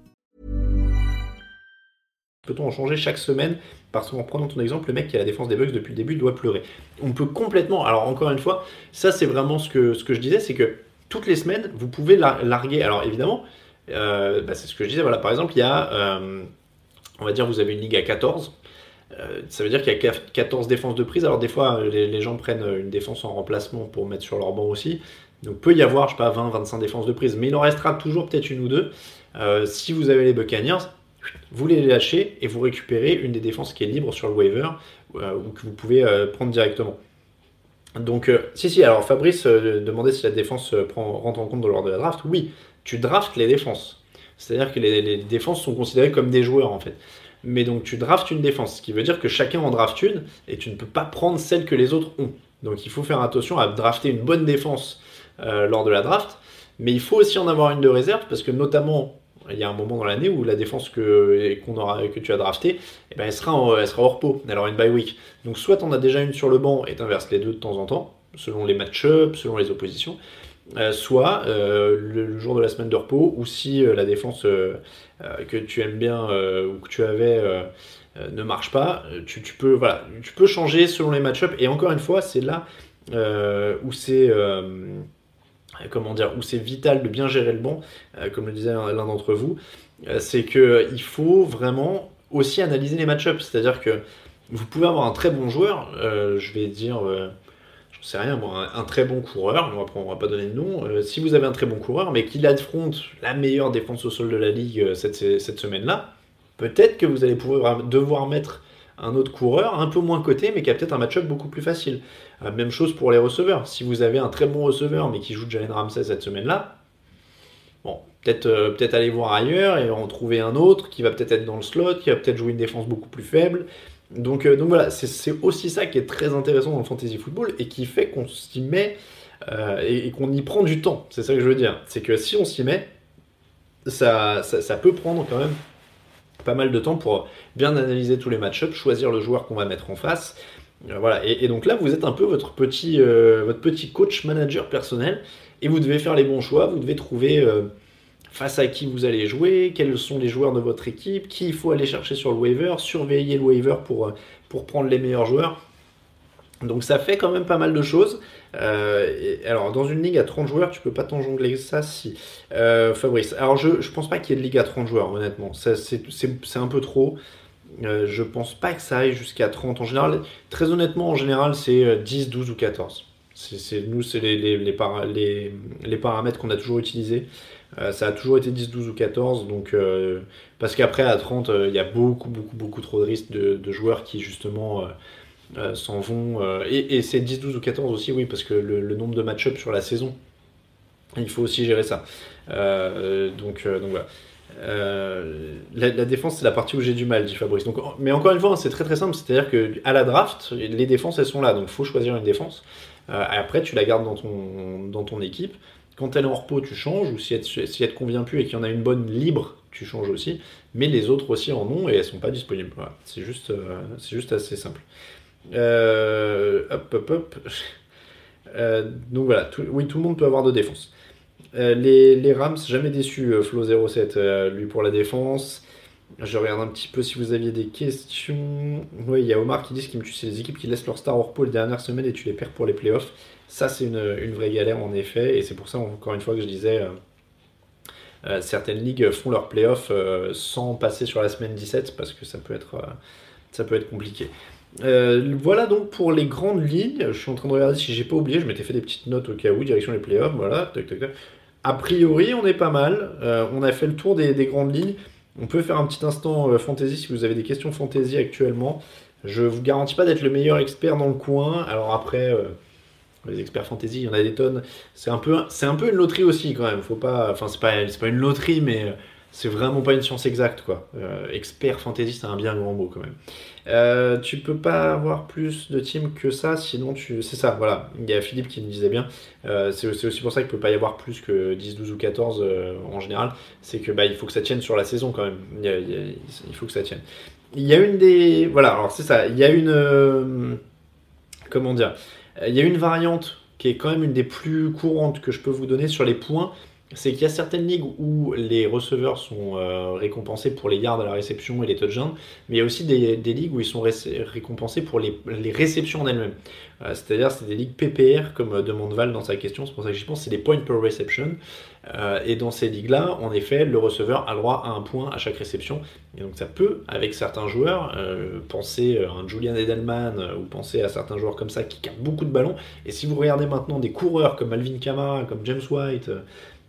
Peut-on en changer chaque semaine Parce qu'en prenant ton exemple, le mec qui a la défense des Bucks depuis le début doit pleurer. On peut complètement. Alors, encore une fois, ça, c'est vraiment ce que, ce que je disais c'est que toutes les semaines, vous pouvez larguer. Alors, évidemment, euh, bah, c'est ce que je disais. Voilà, par exemple, il y a. Euh, on va dire, vous avez une ligue à 14. Euh, ça veut dire qu'il y a 14 défenses de prise. Alors, des fois, les, gens prennent une défense en remplacement pour mettre sur leur banc aussi. Donc, peut y avoir, je sais pas, 20, 25 défenses de prise. Mais il en restera toujours peut-être une ou deux. si vous avez les Buccaneers, vous les lâchez et vous récupérez une des défenses qui est libre sur le waiver euh, ou que vous pouvez euh, prendre directement. Donc, euh, si, si, alors Fabrice demandait si la défense prend, rentre en compte dans l'ordre de la draft. Oui, tu draftes les défenses. C'est-à-dire que les, défenses sont considérées comme des joueurs en fait. Mais donc tu draftes une défense, ce qui veut dire que chacun en draft une et tu ne peux pas prendre celle que les autres ont. Donc il faut faire attention à drafter une bonne défense lors de la draft. Mais il faut aussi en avoir une de réserve parce que notamment il y a un moment dans l'année où la défense que, aura, que tu as draftée, eh ben, elle, sera elle sera hors pot, elle aura une bye week. Donc soit tu en as déjà une sur le banc et tu inverses les deux de temps en temps, selon les match-ups, selon les oppositions, euh, soit euh, le, jour de la semaine de repos, ou si euh, la défense que tu aimes bien ou que tu avais ne marche pas, tu, tu, peux, voilà, tu peux changer selon les match-ups. Et encore une fois, c'est là où c'est comment dire, où c'est vital de bien gérer le banc, euh, comme le disait l'un d'entre vous, euh, c'est qu'il faut vraiment aussi analyser les match-ups. C'est-à-dire que vous pouvez avoir un très bon joueur, euh, je vais dire, je sais rien, un, très bon coureur, on va, va pas donner de nom. si vous avez un très bon coureur, mais qu'il affronte la meilleure défense au sol de la ligue cette, cette semaine-là, peut-être que vous allez pouvoir devoir mettre un autre coureur un peu moins coté, mais qui a peut-être un match-up beaucoup plus facile. Euh, même chose pour les receveurs. Si vous avez un très bon receveur, mais qui joue Jalen Ramsey cette semaine-là, bon, peut-être euh, peut aller voir ailleurs et en trouver un autre qui va peut-être être dans le slot, qui va peut-être jouer une défense beaucoup plus faible. Donc, euh, donc voilà, c'est aussi ça qui est très intéressant dans le fantasy football et qui fait qu'on s'y met et, qu'on y prend du temps. C'est ça que je veux dire. C'est que si on s'y met, ça, ça, peut prendre quand même pas mal de temps pour bien analyser tous les match-ups, choisir le joueur qu'on va mettre en face. Euh, voilà, et, donc là, vous êtes un peu votre petit, euh, votre petit coach manager personnel, et vous devez faire les bons choix, vous devez trouver euh, face à qui vous allez jouer, quels sont les joueurs de votre équipe, qui il faut aller chercher sur le waiver, surveiller le waiver pour, pour prendre les meilleurs joueurs. Donc ça fait quand même pas mal de choses. Euh, alors dans une ligue à 30 joueurs, tu peux pas t'en jongler ça si. Euh, Fabrice, alors je, je pense pas qu'il y ait de ligue à 30 joueurs, honnêtement. C'est un peu trop. Euh, je pense pas que ça aille jusqu'à 30 en général. Très honnêtement, en général, c'est 10, 12 ou 14. C'est nous, c'est les, les, les, les, paramètres qu'on a toujours utilisés. ça a toujours été 10, 12 ou 14. Donc, parce qu'après, à 30, il y a beaucoup, beaucoup, beaucoup trop de risques de, de joueurs qui, justement, euh, s'en vont. Euh, et, c'est 10, 12 ou 14 aussi, oui, parce que le, nombre de match-up sur la saison, il faut aussi gérer ça. Euh, donc, donc voilà. la, défense, c'est la partie où j'ai du mal, dit Fabrice. Donc, mais encore une fois, c'est très très simple. C'est-à-dire qu'à la draft, les défenses, elles sont là. Donc, faut choisir une défense. après, tu la gardes dans ton, dans ton équipe. Quand elle est en repos, tu changes. Ou si elle, si te convient plus et qu'il y en a une bonne libre, tu changes aussi. Mais les autres aussi en ont et elles sont pas disponibles. C'est juste, c'est juste assez simple. Euh, hop, hop, hop. Euh, donc voilà, oui, tout le monde peut avoir de défense. Euh, les, Rams, jamais déçu, Flo07, lui pour la défense. Je regarde un petit peu si vous aviez des questions. Oui, il y a Omar qui dit ce qui me tue, c'est les équipes qui laissent leur star hors repos les dernières semaines et tu les perds pour les playoffs. Ça, c'est une, vraie galère en effet, et c'est pour ça, encore une fois, que je disais. certaines ligues font leurs playoffs sans passer sur la semaine 17 parce que ça peut être compliqué. Euh, voilà donc pour les grandes lignes. Je suis en train de regarder si j'ai pas oublié. Je m'étais fait des petites notes au cas où, direction les playoffs. Voilà. A priori, on est pas mal. Euh, on a fait le tour des, grandes lignes. On peut faire un petit instant fantasy si vous avez des questions fantasy actuellement. Je vous garantis pas d'être le meilleur expert dans le coin. Alors après, les experts fantasy, il y en a des tonnes. C'est un peu, c'est un peu une loterie aussi quand même. Faut pas, enfin c'est pas, c'est pas une loterie, mais c'est vraiment pas une science exacte quoi. Euh, expert fantasy, c'est un bien grand mot quand même. Euh, tu peux pas avoir plus de teams que ça, sinon tu. C'est ça, voilà. Il y a Philippe qui me disait bien. Euh, c'est aussi pour ça qu'il peut pas y avoir plus que 10, 12 ou 14 en général. C'est que bah, il faut que ça tienne sur la saison quand même. Il, faut que ça tienne. Il y a une des. Voilà, alors c'est ça. Il y a une. comment dire? Il y a une variante qui est quand même une des plus courantes que je peux vous donner sur les points c'est qu'il y a certaines ligues où les receveurs sont euh, récompensés pour les yards à la réception et les touchdowns, mais il y a aussi des, ligues où ils sont récompensés pour les, réceptions en elles-mêmes. Euh, c'est-à-dire, c'est des ligues PPR, comme euh, demande Val dans sa question, c'est pour ça que j'y pense, c'est des points per reception. et dans ces ligues-là, en effet, le receveur a le droit à un point à chaque réception. Et donc ça peut, avec certains joueurs, penser à un Julian Edelman ou penser à certains joueurs comme ça qui captent beaucoup de ballons. Et si vous regardez maintenant des coureurs comme Alvin Kamara, comme James White,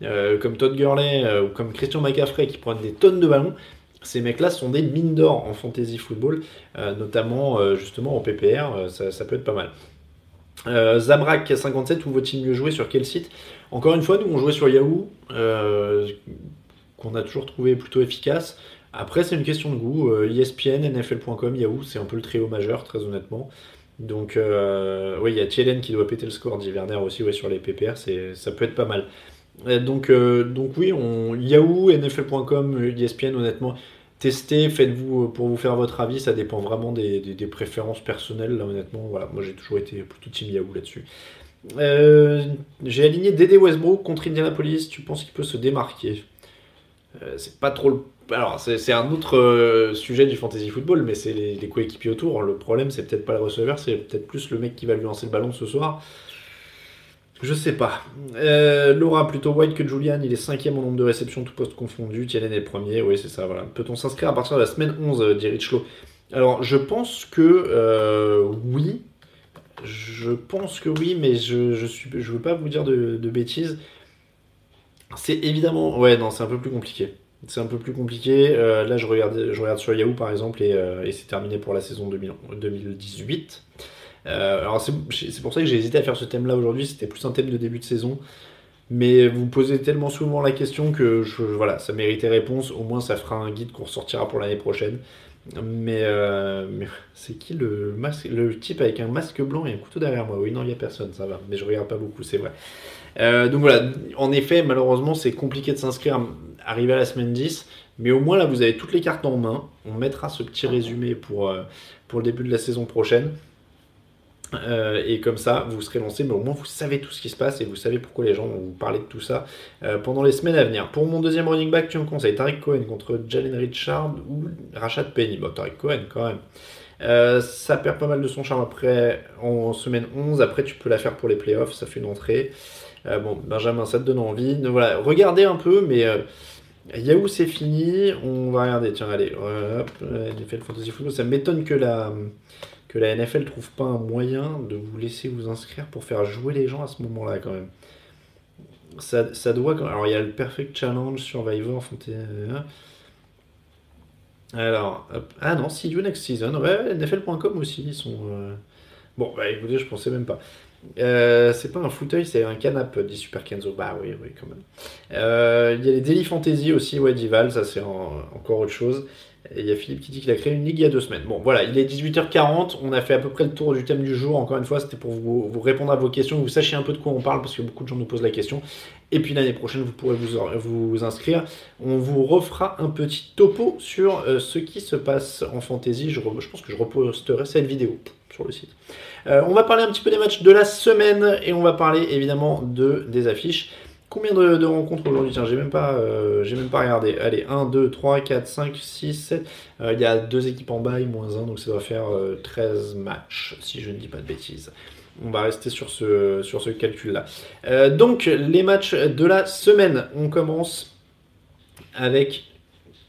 euh, comme Todd Gurley euh, ou comme Christian McCaffrey qui prennent des tonnes de ballons, ces mecs-là sont des mines d'or en fantasy football, euh, notamment justement en PPR, ça, peut être pas mal. Zabrak 57, où vaut-il mieux jouer sur quel site? Encore une fois, nous on jouait sur Yahoo, qu'on a toujours trouvé plutôt efficace. Après, c'est une question de goût. ESPN, NFL.com, Yahoo, c'est un peu le trio majeur, très honnêtement. Donc, oui, il y a Thielen qui doit péter le score d'Iverner aussi ouais, sur les PPR, ça peut être pas mal donc, euh, donc oui, on, Yahoo, NFL.com, ESPN, honnêtement, testez, faites-vous pour vous faire votre avis, ça dépend vraiment des, préférences personnelles, là honnêtement, voilà, moi j'ai toujours été plutôt team Yahoo là-dessus. Euh, j'ai aligné Dédé Westbrook contre Indianapolis, tu penses qu'il peut se démarquer? Euh, C'est pas trop le... Alors c'est un autre sujet du fantasy football, mais c'est les, les coéquipiers autour. Le problème c'est peut-être pas le receveur, c'est peut-être plus le mec qui va lui lancer le ballon ce soir. Je sais pas. Euh, Laura, plutôt White que Julian, il est cinquième en nombre de réceptions, tout poste confondu. Tienen est premier, oui, c'est ça, voilà. Peut-on s'inscrire à partir de la semaine 11, euh, dit Richlow Alors, je pense que euh, oui. Je pense que oui, mais je, je, suis, je veux pas vous dire de, bêtises. C'est évidemment. Ouais, non, c'est un peu plus compliqué. C'est un peu plus compliqué. là, je regarde, je regarde sur Yahoo, par exemple, et c'est terminé pour la saison 2018. Euh, alors c'est pour ça que j'ai hésité à faire ce thème-là aujourd'hui, c'était plus un thème de début de saison. Mais vous posez tellement souvent la question que voilà, ça méritait réponse. Au moins, ça fera un guide qu'on ressortira pour l'année prochaine. Mais, euh, c'est qui le type avec un masque blanc et un couteau derrière moi? Oui, non, il n'y a personne, ça va. Mais je regarde pas beaucoup, c'est vrai. Euh, donc voilà, en effet, malheureusement, c'est compliqué de s'inscrire, arriver à la semaine 10. Mais au moins, là, vous avez toutes les cartes en main. On mettra ce petit résumé pour, pour le début de la saison prochaine. Euh, et comme ça, vous serez lancé, mais au moins vous savez tout ce qui se passe et vous savez pourquoi les gens vont vous parler de tout ça euh, pendant les semaines à venir. Pour mon deuxième running back, tu me conseilles Tariq Cohen contre Jalen Richard ou Rashad Penny. Bon, Tariq Cohen quand même. Euh, ça perd pas mal de son charme après en semaine 11. Après, tu peux la faire pour les playoffs, ça fait une entrée. bon, Benjamin, ça te donne envie. voilà, regardez un peu, mais. Yahoo c'est fini, on va regarder, tiens allez, hop, fait le Fantasy Football, ça m'étonne que la, que la NFL trouve pas un moyen de vous laisser vous inscrire pour faire jouer les gens à ce moment-là quand même. Ça, ça doit Alors il y a le Perfect Challenge Survivor hein. Alors, ah non, see you next season. Ouais, NFL.com aussi, ils sont. Euh, bon, bah écoutez, je pensais même pas. Euh, c'est pas un fauteuil, c'est un canapé, dit Super Kenzo. Bah oui, oui, quand même. Euh, il y a les Daily Fantasy aussi, ouais, d'Ival, ça c'est encore autre chose. Il y a Philippe qui dit qu'il a créé une ligue il y a deux semaines. Bon, voilà, il est 18h40. On a fait à peu près le tour du thème du jour. Encore une fois, c'était pour vous, répondre à vos questions, que vous sachiez un peu de quoi on parle, parce que beaucoup de gens nous posent la question. Et puis l'année prochaine, vous pourrez vous, inscrire. On vous refera un petit topo sur euh, ce qui se passe en fantasy. Je, je, pense que je reposterai cette vidéo sur le site. Euh, on va parler un petit peu des matchs de la semaine et on va parler évidemment de, des affiches. Combien de, rencontres aujourd'hui Tiens, j'ai même pas, euh, même pas regardé. Allez, 1, 2, 3, 4, 5, 6, 7. il y a deux équipes en bas moins 1, donc ça doit faire 13 euh, matchs, si je ne dis pas de bêtises. On va rester sur ce, sur ce calcul-là. Euh, donc, les matchs de la semaine. On commence avec.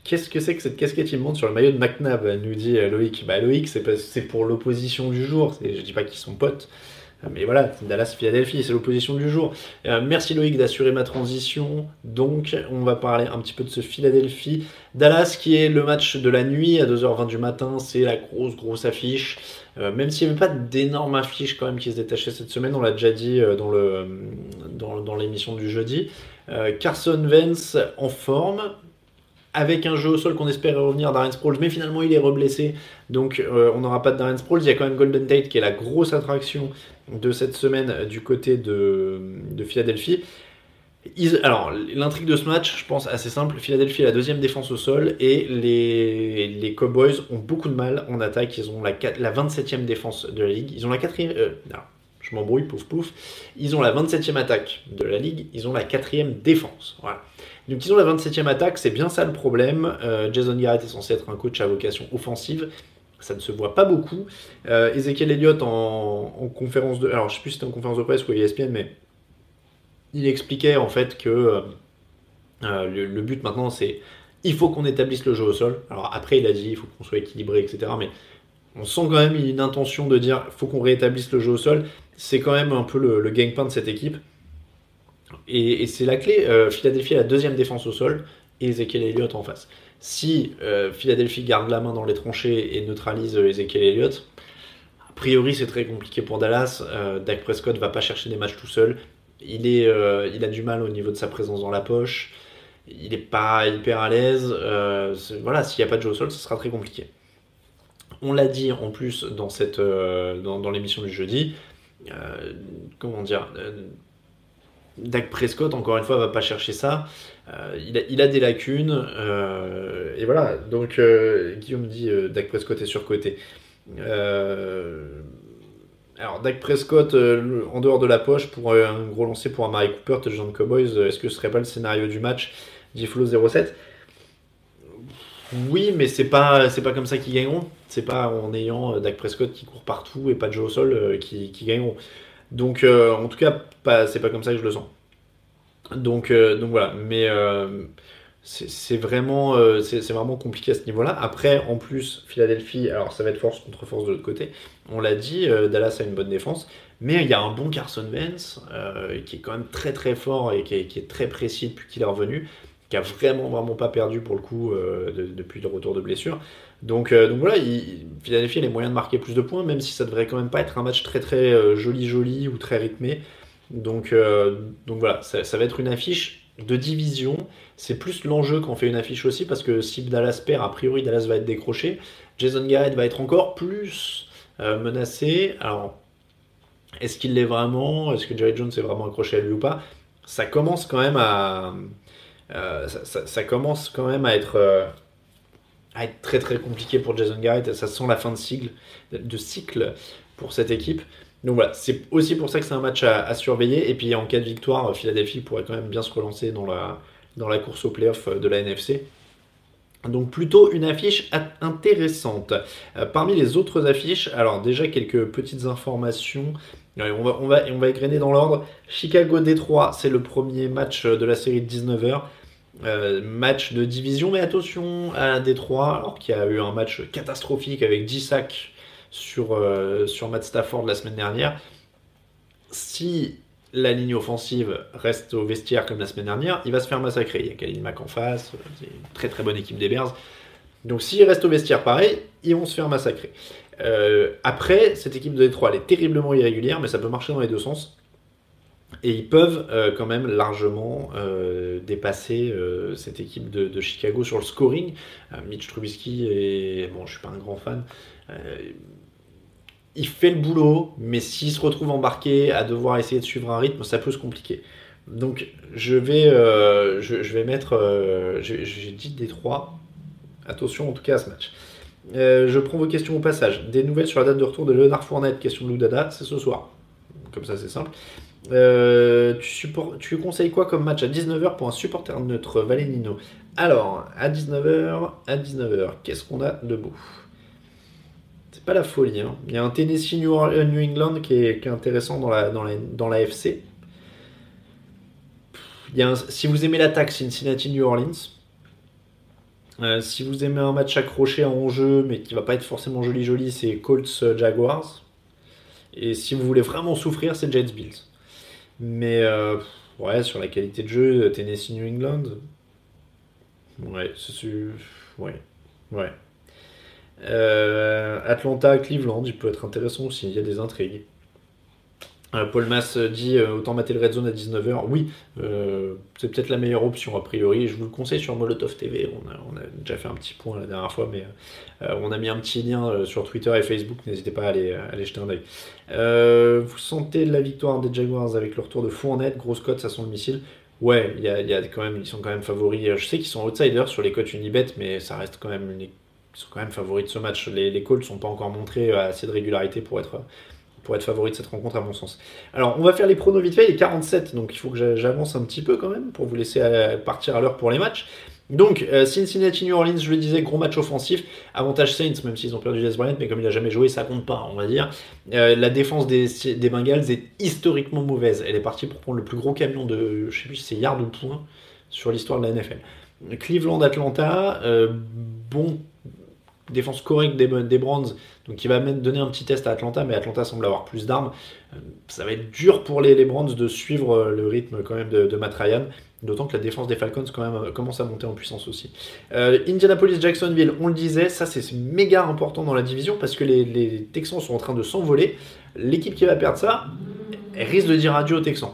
Qu'est-ce que c'est que cette casquette immonde sur le maillot de McNabb nous dit Loïc? Bah, Loïc, c'est pour l'opposition du jour. Je dis pas qu'ils sont potes. Mais voilà, Dallas-Philadelphie, c'est l'opposition du jour. Euh, merci Loïc d'assurer ma transition. Donc, on va parler un petit peu de ce Philadelphie. Dallas, qui est le match de la nuit à 2h20 du matin, c'est la grosse, grosse affiche. Euh, même s'il n'y avait pas d'énormes affiches quand même qui se détachaient cette semaine, on l'a déjà dit euh, dans, dans, l'émission du jeudi. Carson Vance en forme, avec un jeu au sol qu'on espérait revenir Darren Sproles, mais finalement il est reblessé, donc euh, on n'aura pas de Darren Sproles. Il y a quand même Golden Tate qui est la grosse attraction de cette semaine du côté de, Philadelphie. alors, l'intrigue de ce match, je pense assez simple. Philadelphie est la deuxième défense au sol et les, Cowboys ont beaucoup de mal en attaque. Ils ont la, la 27e défense de la ligue. Ils ont la quatrième. Euh, je m'embrouille, pouf pouf. Ils ont la 27e attaque de la ligue. Ils ont la quatrième défense. Voilà. Donc ils ont la 27e attaque, c'est bien ça le problème. Euh, Jason Garrett est censé être un coach à vocation offensive. Ça ne se voit pas beaucoup. Euh, Ezekiel Elliott en, conférence de... Alors je sais plus si c'était en conférence de presse ou ESPN, mais il expliquait en fait que euh, le, but maintenant c'est il faut qu'on établisse le jeu au sol. Alors après il a dit il faut qu'on soit équilibré, etc. Mais on sent quand même une intention de dire faut qu'on réétablisse le jeu au sol. C'est quand même un peu le, le gang-pain de cette équipe. Et, c'est la clé. Euh, Philadelphie a la deuxième défense au sol et Ezekiel Elliott en face. Si euh, Philadelphie garde la main dans les tranchées et neutralise euh, Ezekiel Elliott, a priori c'est très compliqué pour Dallas. Dak Prescott va pas chercher des matchs tout seul. Il, a du mal au niveau de sa présence dans la poche. Il n'est pas hyper à l'aise. voilà, s'il n'y a pas de jeu au sol, ce sera très compliqué. On l'a dit en plus dans, cette, dans l'émission du jeudi. comment dire Dak Prescott, encore une fois, va pas chercher ça. Euh, il, a, des lacunes. Euh, et voilà. Donc, euh, Guillaume dit Dak Prescott est surcoté. alors, Dak Prescott, en dehors de la poche, pour un gros lancer pour un Mary Cooper, touchdown Cowboys, est-ce que ce serait pas le scénario du match Flow 07 Oui, mais c'est pas, pas comme ça qu'ils gagneront. C'est pas en ayant Dak Prescott qui court partout et pas de jeu au sol qui, qui gagneront. Donc, euh, en tout cas, c'est pas comme ça que je le sens. Donc, euh, donc voilà. Mais euh, c'est vraiment, c'est vraiment compliqué à ce niveau-là. Après, en plus, Philadelphie, alors ça va être force contre force de l'autre côté. On l'a dit, Dallas a une bonne défense. Mais il y a un bon Carson Vance qui est quand même très très fort et qui est, très précis depuis qu'il est revenu, qui a vraiment vraiment pas perdu pour le coup depuis le retour de blessure. Donc, euh, donc voilà, il, a les moyens de marquer plus de points, même si ça devrait quand même pas être un match très très euh, joli joli ou très rythmé. Donc, euh, donc voilà, ça, va être une affiche de division. C'est plus l'enjeu qu'on fait une affiche aussi, parce que si Dallas perd, a priori Dallas va être décroché. Jason Garrett va être encore plus menacé. Alors, est-ce qu'il l'est vraiment? Est-ce que Jerry Jones est vraiment accroché à lui ou pas? Ça commence quand même à... ça, commence quand même à être à être très très compliqué pour Jason Garrett. Ça sent la fin de cycle, de cycle pour cette équipe. Donc voilà, c'est aussi pour ça que c'est un match à, surveiller. Et puis en cas de victoire, Philadelphie pourrait quand même bien se relancer dans la, dans la course au playoff de la NFC. Donc plutôt une affiche intéressante. Euh, parmi les autres affiches, alors déjà quelques petites informations. On va, on va, on va égrener dans l'ordre. Chicago-Détroit, c'est le premier match de la série de 19h. Euh, match de division, mais attention à Détroit, alors qu'il y a eu un match catastrophique avec 10 sacs sur, euh, sur Matt Stafford la semaine dernière. Si la ligne offensive reste au vestiaire comme la semaine dernière, il va se faire massacrer. Il y a Khalil Mack en face, c'est une très très bonne équipe des Bears. Donc s'il reste au vestiaire pareil, ils vont se faire massacrer. Euh, après, cette équipe de Détroit, elle est terriblement irrégulière, mais ça peut marcher dans les deux sens. Et ils peuvent euh, quand même largement euh, dépasser euh, cette équipe de, Chicago sur le scoring. Mitch Trubisky, et, bon, je suis pas un grand fan. il fait le boulot, mais s'il se retrouve embarqué à devoir essayer de suivre un rythme, ça peut se compliquer. Donc je vais, je, vais mettre, j'ai dit Détroit. Attention en tout cas à ce match. je prends vos questions au passage. Des nouvelles sur la date de retour de Leonard Fournette, question de Loudada, c'est ce soir. Comme ça c'est simple. Euh, tu, conseilles quoi comme match à 19h pour un supporter neutre, Valenino Alors, à 19h, à 19h, qu'est-ce qu'on a de beau? C'est pas la folie. Hein. Il y a un Tennessee New, England qui est, intéressant dans la, FC. Il y a si vous aimez l'attaque, Cincinnati New Orleans. Euh, si vous aimez un match accroché en jeu, mais qui va pas être forcément joli joli, c'est Colts Jaguars. Et si vous voulez vraiment souffrir, c'est Jets Bills. Mais euh, ouais, sur la qualité de jeu, Tennessee New England. Ouais, c'est. Ouais. Ouais. Euh, Atlanta, Cleveland, il peut être intéressant aussi, il y a des intrigues. Euh, Paul Mass dit euh, autant mater le Red Zone à 19h. Oui, c'est peut-être la meilleure option a priori. Je vous le conseille sur Molotov TV. On a, déjà fait un petit point la dernière fois, mais on a mis un petit lien sur Twitter et Facebook. N'hésitez pas à aller, jeter un œil. vous sentez la victoire des Jaguars avec le retour de Fournette, grosse cote, ça sent le missile. Ouais, ils sont quand même favoris. Je sais qu'ils sont outsiders sur les cotes Unibet, mais ça reste quand même ils sont quand même favoris de ce match. Les, les Colts ne sont pas encore montrés assez de régularité pour être, pour être favoris de cette rencontre, à mon sens. Alors, on va faire les pronos vite fait. Il est 47, donc il faut que j'avance un petit peu quand même pour vous laisser euh, partir à l'heure pour les matchs. Donc, euh, Cincinnati New Orleans, je le disais, gros match offensif. Avantage Saints, même s'ils ont perdu Des Bryant, mais comme il n'a jamais joué, ça compte pas, on va dire. Euh, la défense des, Bengals est historiquement mauvaise. Elle est partie pour prendre le plus gros camion de, je sais plus si c'est yard ou point, sur l'histoire de la NFL. Cleveland-Atlanta, bon défense correcte des, des Browns, donc il va même donner un petit test à Atlanta, mais Atlanta semble avoir plus d'armes. Euh, ça va être dur pour les, les de suivre euh, le rythme quand même de, Matt Ryan, d'autant que la défense des Falcons quand même euh, commence à monter en puissance aussi. Indianapolis-Jacksonville, on le disait, ça c'est méga important dans la division parce que les, Texans sont en train de s'envoler. L'équipe qui va perdre ça, risque de dire adieu aux Texans.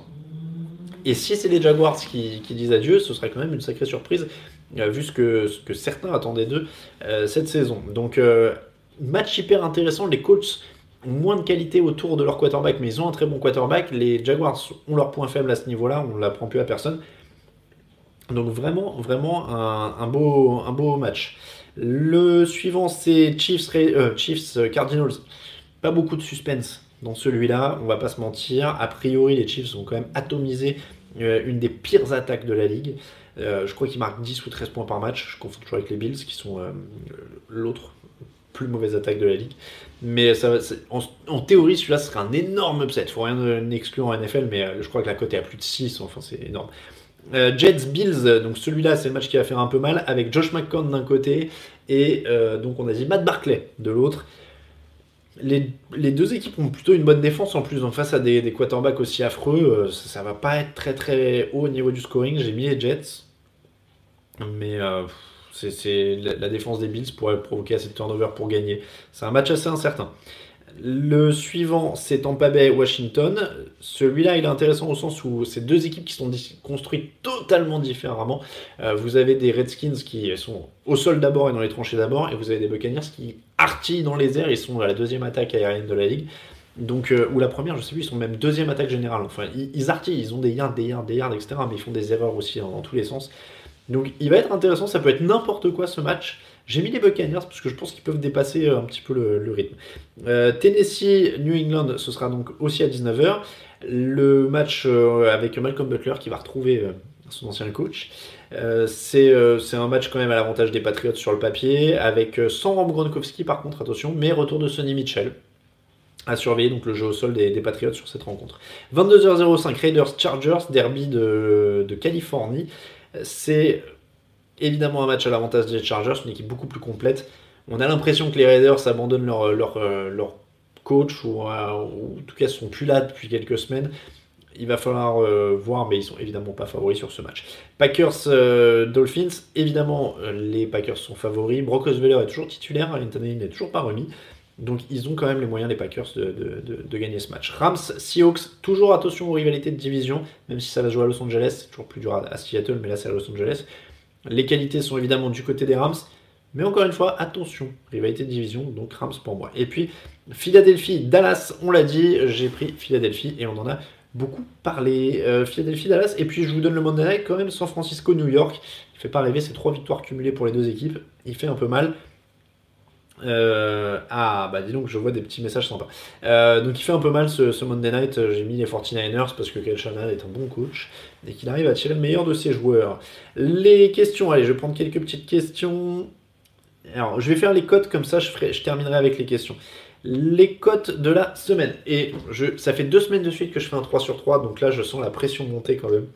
Et si c'est les Jaguars qui, disent adieu, ce serait quand même une sacrée surprise vu ce que, ce que, certains attendaient d'eux euh, cette saison. Donc, euh, match hyper intéressant. Les Colts ont moins de qualité autour de leur quarterback, mais ils ont un très bon quarterback. Les Jaguars ont leur point faible à ce niveau-là, on ne l'apprend plus à personne. Donc vraiment, vraiment un, beau, un beau match. Le suivant, c'est Chiefs, Chiefs Cardinals. Pas beaucoup de suspense dans celui-là, on va pas se mentir. A priori, les Chiefs ont quand même atomisé une des pires attaques de la ligue. Euh, je crois qu'il marque 10 ou 13 points par match. Je confonds toujours avec les Bills, qui sont euh, l'autre plus mauvaise attaque de la ligue. Mais ça, en, théorie, celui-là serait un énorme upset. Il faut rien exclure en NFL, mais euh, je crois que la cote est à plus de 6. Enfin, c'est énorme. Jets Bills, donc celui-là c'est le match qui va faire un peu mal avec Josh McCown d'un côté et donc on a dit Matt Barclay de l'autre. Les, deux équipes ont plutôt une bonne défense en plus, en face à des, quarterbacks aussi affreux, ça, ça, va pas être très très haut au niveau du scoring. J'ai mis les Jets, mais euh, c'est la, défense des Bills pourrait provoquer assez de turnover pour gagner. C'est un match assez incertain. Le suivant, c'est Tampa Bay Washington. Celui-là, il est intéressant au sens où c'est deux équipes qui sont construites totalement différemment. Euh, vous avez des Redskins qui sont au sol d'abord et dans les tranchées d'abord, et vous avez des Buccaneers qui artillent dans les airs. Ils sont à la deuxième attaque aérienne de la ligue. Donc, euh, ou la première, je sais plus, ils sont même deuxième attaque générale. Enfin, ils, artillent, ils ont des yards, des yards, des yards, etc. Mais ils font des erreurs aussi dans tous les sens. Donc il va être intéressant, ça peut être n'importe quoi ce match. J'ai mis les Buccaneers parce que je pense qu'ils peuvent dépasser euh, un petit peu le, rythme. Euh, Tennessee, New England, ce sera donc aussi à 19h. Le match euh, avec Malcolm Butler qui va retrouver son ancien coach. c'est un match quand même à l'avantage des Patriots sur le papier, avec sans Rob Gronkowski par contre, attention, mais retour de Sonny Mitchell à surveiller donc le jeu au sol des, Patriots sur cette rencontre. 22h05 Raiders Chargers, derby de, de Californie. C'est évidemment un match à l'avantage des Chargers, une équipe beaucoup plus complète. On a l'impression que les Raiders abandonnent leur, euh, coach, ou, euh, ou, en tout cas sont plus là depuis quelques semaines. Il va falloir euh, voir, mais ils sont évidemment pas favoris sur ce match. Packers Dolphins, évidemment les Packers sont favoris. Brock Osweiler est toujours titulaire, Anthony n'est toujours pas remis. Donc ils ont quand même les moyens, les Packers, de, gagner ce match. Rams, Seahawks, toujours attention aux rivalités de division, même si ça va jouer à Los Angeles, toujours plus dur à, Seattle, mais là c'est à Los Angeles. Les qualités sont évidemment du côté des Rams, mais encore une fois, attention, rivalité de division, donc Rams pour moi. Et puis Philadelphie, Dallas, on l'a dit, j'ai pris Philadelphie et on en a beaucoup parlé. Euh, Philadelphie, Dallas, et puis je vous donne le Monday quand même, San Francisco, New York. Il fait pas rêver, ces trois victoires cumulées pour les deux équipes, il fait un peu mal. Euh, ah, bah dis donc, je vois des petits messages sympas. Euh, donc il fait un peu mal ce, Monday Night. J'ai mis les 49ers parce que Kyle Shanahan est un bon coach et qu'il arrive à tirer le meilleur de ses joueurs. Les questions, allez, je vais prendre quelques petites questions. Alors, je vais faire les cotes comme ça, je, terminerai avec les questions. Les cotes de la semaine. Et je, ça fait deux semaines de suite que je fais un 3 sur 3, donc là je sens la pression monter quand même.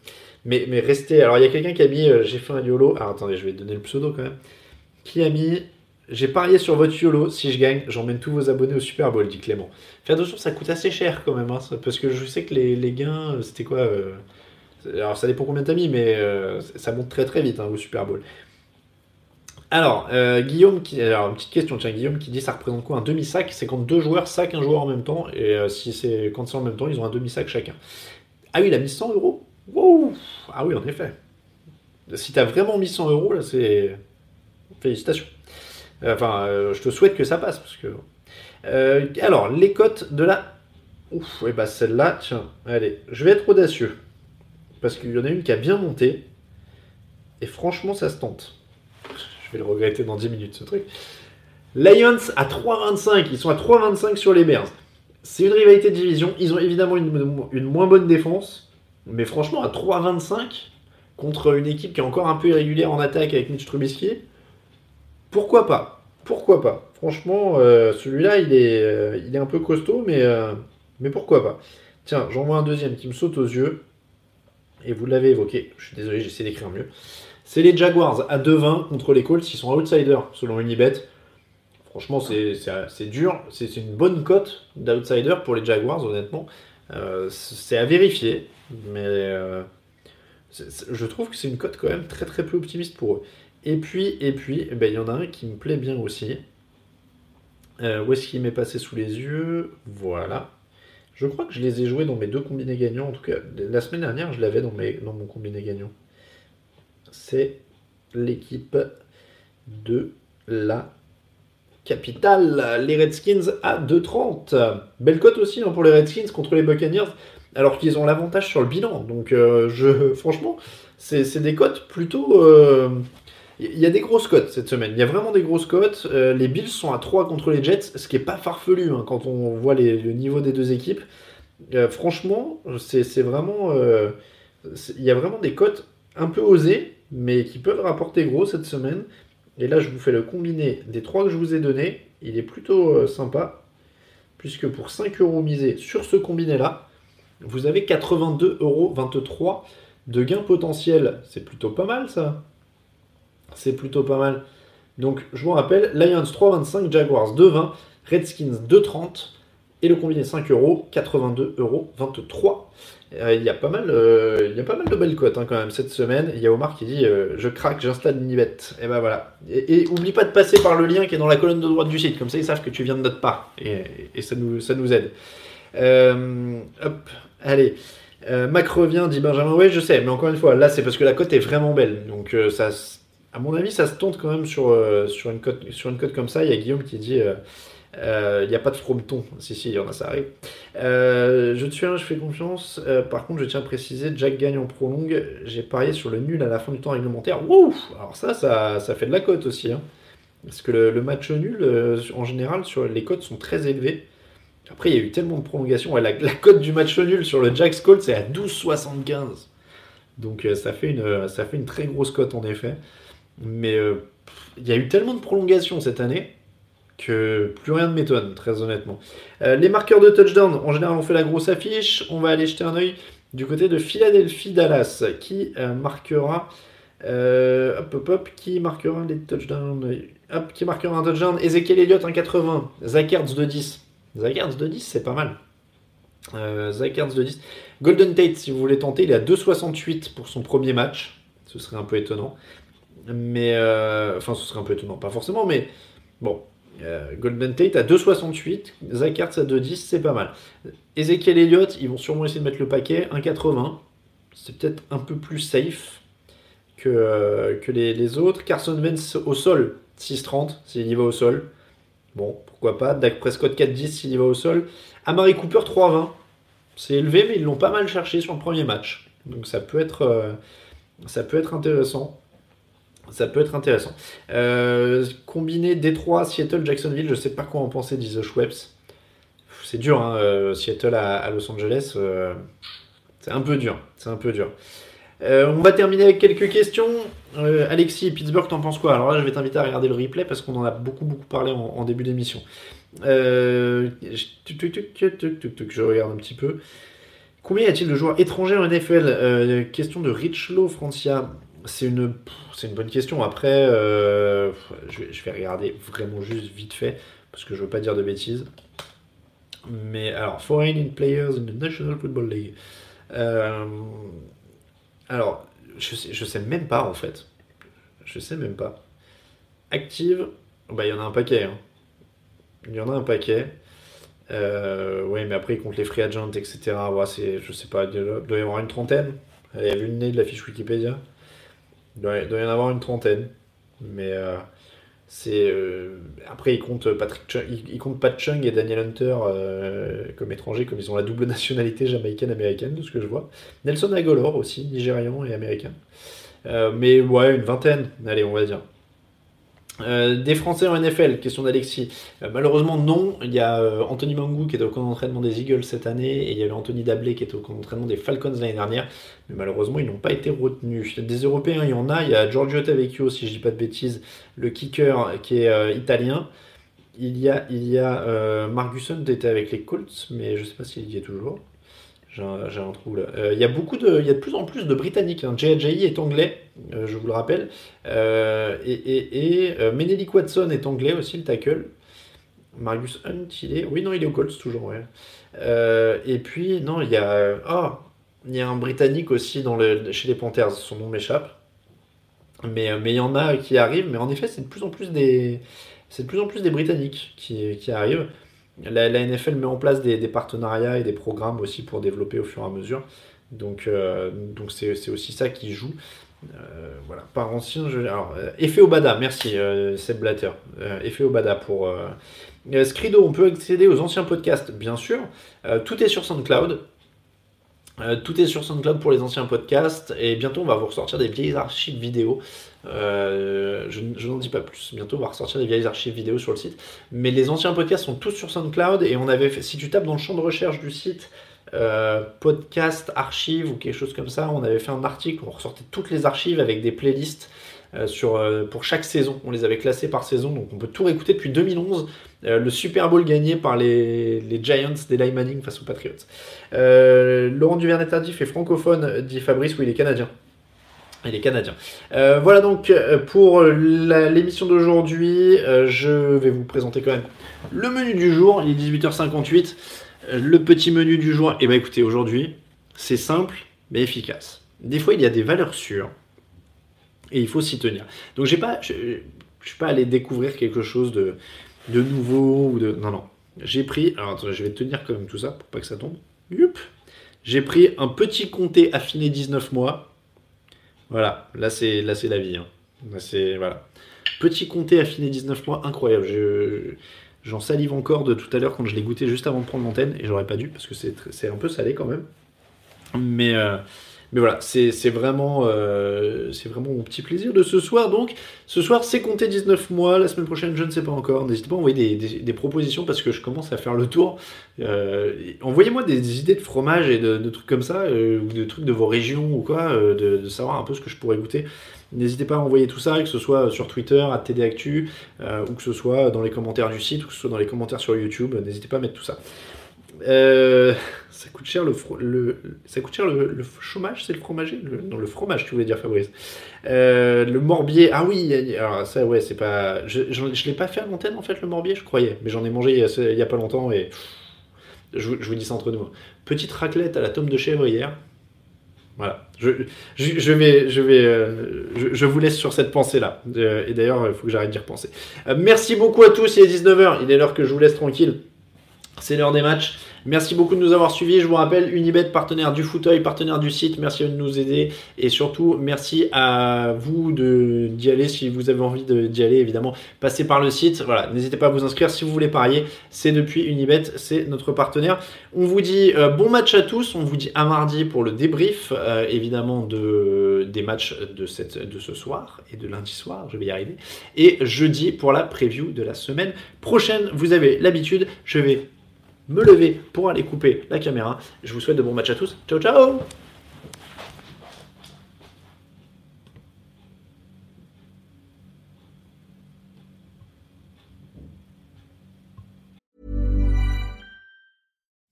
Mais, mais restez. Alors, il y a quelqu'un qui a mis. Euh, j'ai fait un YOLO. Alors, attendez, je vais donner le pseudo quand même. Qui a mis J'ai parié sur votre YOLO. Si je gagne, j'emmène tous vos abonnés au Super Bowl, dit Clément. Fais attention, ça coûte assez cher quand même. Hein, parce que je sais que les, les gains, c'était quoi euh, Alors, ça dépend combien t'as mis, mais euh, ça monte très très vite hein, au Super Bowl. Alors, euh, Guillaume, qui, alors une petite question, tiens, Guillaume qui dit ça représente quoi un demi-sac? C'est quand deux joueurs sac un joueur en même temps, et si c'est quand c'est en même temps, ils ont un demi-sac chacun. Ah oui, il a mis 100 euros? Wow Ah oui, en effet. Si t'as vraiment mis 100 euros, là, c'est. Félicitations. Enfin, euh, je te souhaite que ça passe. Parce que... Euh, alors, les cotes de la. Ouf, et bah celle-là, tiens, allez, je vais être audacieux. Parce qu'il y en a une qui a bien monté. Et franchement, ça se tente. Je vais le regretter dans 10 minutes, ce truc. Lions à 3,25. Ils sont à 3,25 sur les Bears. C'est une rivalité de division. Ils ont évidemment une, une moins bonne défense. Mais franchement, à 3,25 contre une équipe qui est encore un peu irrégulière en attaque avec Mitch Trubisky, pourquoi pas? Pourquoi pas? Franchement, euh, celui-là, il, est, euh, il est un peu costaud, mais, euh, pourquoi pas? Tiens, j'en vois un deuxième qui me saute aux yeux. Et vous l'avez évoqué, je suis désolé, j'essaie d'écrire mieux. C'est les Jaguars à 2-20 contre les Colts, ils sont outsiders selon Unibet. Franchement, c'est dur, c'est une bonne cote d'outsider pour les Jaguars, honnêtement. c'est à vérifier, mais je trouve que c'est une cote quand même très très peu optimiste pour eux. Et puis, et puis, eh ben, il y en a un qui me plaît bien aussi. Euh, où est-ce qu'il m'est passé sous les yeux? Voilà. Je crois que je les ai joués dans mes deux combinés gagnants. En tout cas, la semaine dernière, je l'avais dans, dans mon combiné gagnant. C'est l'équipe de la capitale, les Redskins à 2,30. Belle cote aussi hein, pour les Redskins contre les Buccaneers, alors qu'ils ont l'avantage sur le bilan. Donc, euh, je, franchement, c'est des cotes plutôt, euh, il y a des grosses cotes cette semaine. Il y a vraiment des grosses cotes. Euh, les Bills sont à 3 contre les Jets, ce qui est pas farfelu hein, quand on voit le niveau des deux équipes. Euh, franchement, c'est vraiment. Euh, il y a vraiment des cotes un peu osées, mais qui peuvent rapporter gros cette semaine. Et là, je vous fais le combiné des trois que je vous ai donnés. Il est plutôt sympa, puisque pour 5 euros misés sur ce combiné-là, vous avez 82,23 euros de gain potentiel. C'est plutôt pas mal ça. C'est plutôt pas mal. Donc, je vous rappelle, Lions 3,25, Jaguars 2,20, Redskins 2,30 et le combiné 5 euros, 82 euros 23. Euh, il y a pas mal, euh, il y a pas mal de belles cotes hein, quand même cette semaine. Il y a Omar qui dit euh, je craque, j'installe Nibet. Et ben voilà. Et, oublie pas de passer par le lien qui est dans la colonne de droite du site, comme ça ils savent que tu viens de notre part et, ça nous, ça nous aide. hop, allez. Mac revient, dit Benjamin. Ouais, je sais, mais encore une fois, là c'est parce que la cote est vraiment belle, donc ça à mon avis, ça se tente quand même sur, euh, sur, une cote, comme ça. Il y a Guillaume qui dit euh, euh, il n'y a pas de frometon. Si, si, il y en a, ça arrive. je te suis je fais confiance. par contre, je tiens à préciser Jack gagne en prolongue. J'ai parié sur le nul à la fin du temps réglementaire. Wouh Alors, ça, ça, ça, fait de la cote aussi. Hein. Parce que le, match nul, en général, sur les cotes sont très élevées. Après, il y a eu tellement de prolongations. la, cote du match nul sur le Jack Colt, c'est à 12,75. Donc, ça fait une très grosse cote en effet. Mais euh, il y a eu tellement de prolongations cette année que plus rien ne m'étonne, très honnêtement. Euh, les marqueurs de touchdown, en général, on fait la grosse affiche. On va aller jeter un oeil du côté de Philadelphie-Dallas, qui euh, marquera. hop, hop, qui marquera les touchdowns Hop, qui marquera un touchdown Ezekiel Elliott, 1,80. Zach Ertz de 10. Zach Ertz de 10, c'est pas mal. Zach de 10. Golden Tate, si vous voulez tenter, il est à 2,68 pour son premier match. Ce serait un peu étonnant. Mais, euh, enfin, ce serait un peu étonnant, pas forcément, mais bon. Euh, Golden Tate à 2,68, Zach Ertz à 2,10, c'est pas mal. Ezekiel Elliott, ils vont sûrement essayer de mettre le paquet, 1,80. C'est peut-être un peu plus safe que, euh, que les, autres. Carson Wentz au sol, 6,30 s'il y va au sol. Bon, pourquoi pas. Dak Prescott 4,10 s'il y va au sol. Amari Cooper 3,20. C'est élevé, mais ils l'ont pas mal cherché sur le premier match. Donc ça peut être, ça peut être intéressant. Ça peut être intéressant. Euh, combiner Détroit, Seattle, Jacksonville, je sais pas quoi en penser disent Schweppes. C'est dur, hein, euh, Seattle à, Los Angeles. Euh, c'est un peu dur. C'est un peu dur. on va terminer avec quelques questions. Alexis, Pittsburgh, t'en penses quoi? Alors là, je vais t'inviter à regarder le replay parce qu'on en a beaucoup, beaucoup parlé en, début d'émission. je regarde un petit peu. Combien y a-t-il de joueurs étrangers en NFL Question de Richlow, Francia. C'est une, c'est une bonne question. Après, euh, je, vais, regarder vraiment juste vite fait, parce que je veux pas dire de bêtises. Mais alors, Foreign Players in the National Football League. Euh, alors, je sais, sais même pas en fait. Je sais même pas. Active, bah il y en a un paquet. Hein. Il y en a un paquet. Euh, oui, mais après, ils comptent les free agents, etc. Ouais, c'est, je sais pas, il doit y avoir une trentaine. Elle a vu le nez de la fiche Wikipédia. Il doit, y en avoir une trentaine. Mais euh, c'est. Euh, après, ils comptent, Patrick ils, comptent Pat Chung et Daniel Hunter comme étrangers, comme ils ont la double nationalité jamaïcaine-américaine, de ce que je vois. Nelson Agolor aussi, nigérian et américain. mais ouais, une vingtaine, allez, on va dire. Euh, des Français en NFL, question d'Alexis. Euh, malheureusement, non. Il y a euh, Anthony Mangou qui était au camp d'entraînement des Eagles cette année et il y avait Anthony Dablé qui était au camp d'entraînement des Falcons l'année dernière. Mais malheureusement, ils n'ont pas été retenus. Des Européens, il y en a. Il y a Giorgio Tavecchio, si je dis pas de bêtises, le kicker qui est italien. Il y a, il y a qui était avec les Colts, mais je ne sais pas s'il y est toujours. J'ai un, trou là. Il y a de, y a de plus en plus de Britanniques. Hein. est anglais, euh, je vous le rappelle. Euh, et et, euh, Menelik Watson est anglais aussi, le tackle. Marius Hunt, il est. Oui, non, il est au Colts toujours, ouais. et puis, non, il y a. Oh, il y a un Britannique aussi dans le, chez les Panthers, son nom m'échappe. Mais, mais il y en a qui arrivent, mais en effet, c'est de plus en plus des. C'est de plus en plus des Britanniques qui, qui arrivent. La, NFL met en place des, partenariats et des programmes aussi pour développer au fur et à mesure. Donc, donc c'est aussi ça qui joue. Euh, voilà, par ancien. Alors, euh, effet Obada, merci euh, Seb Blatter. effet Obada pour. Scrido, on peut accéder aux anciens podcasts, bien sûr. tout est sur SoundCloud. Tout est sur SoundCloud pour les anciens podcasts et bientôt on va vous ressortir des vieilles archives vidéo. je, n'en dis pas plus. Bientôt on va ressortir des vieilles archives vidéo sur le site. Mais les anciens podcasts sont tous sur SoundCloud et on avait si tu tapes dans le champ de recherche du site euh, podcast, archives ou quelque chose comme ça. On avait fait un article, on ressortait toutes les archives avec des playlists euh, sur, euh, pour chaque saison. On les avait classées par saison, donc on peut tout réécouter depuis 2011. le Super Bowl gagné par les, les Giants d'Eli Manning face aux Patriots. Laurent Duvernay tardif est francophone, dit Fabrice, oui, il est canadien. Il est canadien. voilà donc pour l'émission d'aujourd'hui. je vais vous présenter quand même le menu du jour. Il est 18h58. Le petit menu du jour, et eh ben écoutez, aujourd'hui, c'est simple mais efficace. Des fois, il y a des valeurs sûres et il faut s'y tenir. Donc, j'ai pas, je ne suis pas allé découvrir quelque chose de, de nouveau ou de. Non, non. J'ai pris. Alors, attends, je vais tenir quand même tout ça pour pas que ça tombe. J'ai pris un petit comté affiné 19 mois. Voilà, là c'est là c'est la vie. Hein. Là c'est voilà. Petit comté affiné 19 mois, incroyable. Je, J'en salive encore de tout à l'heure quand je l'ai goûté juste avant de prendre l'antenne, et j'aurais pas dû parce que c'est un peu salé quand même. Mais, euh, mais voilà, c'est vraiment, euh, c'est vraiment mon petit plaisir de ce soir. Donc, ce soir, c'est compté 19 mois. La semaine prochaine, je ne sais pas encore. N'hésitez pas à envoyer des, propositions parce que je commence à faire le tour. Euh, envoyez-moi des, idées de fromage et de, trucs comme ça, ou de trucs de vos régions ou quoi, de, savoir un peu ce que je pourrais goûter. N'hésitez pas à envoyer tout ça, que ce soit sur Twitter, à TDActu, euh, ou que ce soit dans les commentaires du site, ou que ce soit dans les commentaires sur YouTube. N'hésitez pas à mettre tout ça. Euh, ça coûte cher le, ça coûte cher le, chômage, c'est le fromager? Non, le fromage, tu voulais dire, Fabrice. Euh, le morbier, ah oui, ça, ouais, c'est pas. Je, je, l'ai pas fait à l'antenne en fait, le morbier, je croyais, mais j'en ai mangé il y, a, pas longtemps et. je, vous dis ça entre nous. Petite raclette à la tome de chèvre hier. Voilà. Je, je, vais, je, vais euh, je, vous laisse sur cette pensée-là. Et d'ailleurs, il faut que j'arrête d'y repenser. Merci beaucoup à tous. Il est 19h. Il est l'heure que je vous laisse tranquille. C'est l'heure des matchs. Merci beaucoup de nous avoir suivis. Je vous rappelle, Unibet, partenaire du fauteuil, partenaire du site. Merci de nous aider. Et surtout, merci à vous d'y aller si vous avez envie d'y aller, évidemment. Passez par le site. Voilà, n'hésitez pas à vous inscrire si vous voulez parier. C'est depuis Unibet, c'est notre partenaire. On vous dit euh, bon match à tous. On vous dit à mardi pour le débrief, euh, évidemment, de, des matchs de, de ce soir et de lundi soir. Je vais y arriver. Et jeudi pour la preview de la semaine prochaine. Vous avez l'habitude. Je vais me lever pour aller couper la caméra. Je vous souhaite de bons matchs à tous. Ciao, ciao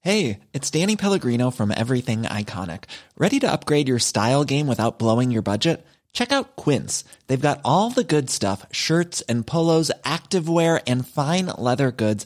Hey, it's Danny Pellegrino from Everything Iconic. Ready to upgrade your style game without blowing your budget? check out Quince. They've got all the good stuff shirts and polos, activewear, and fine leather goods,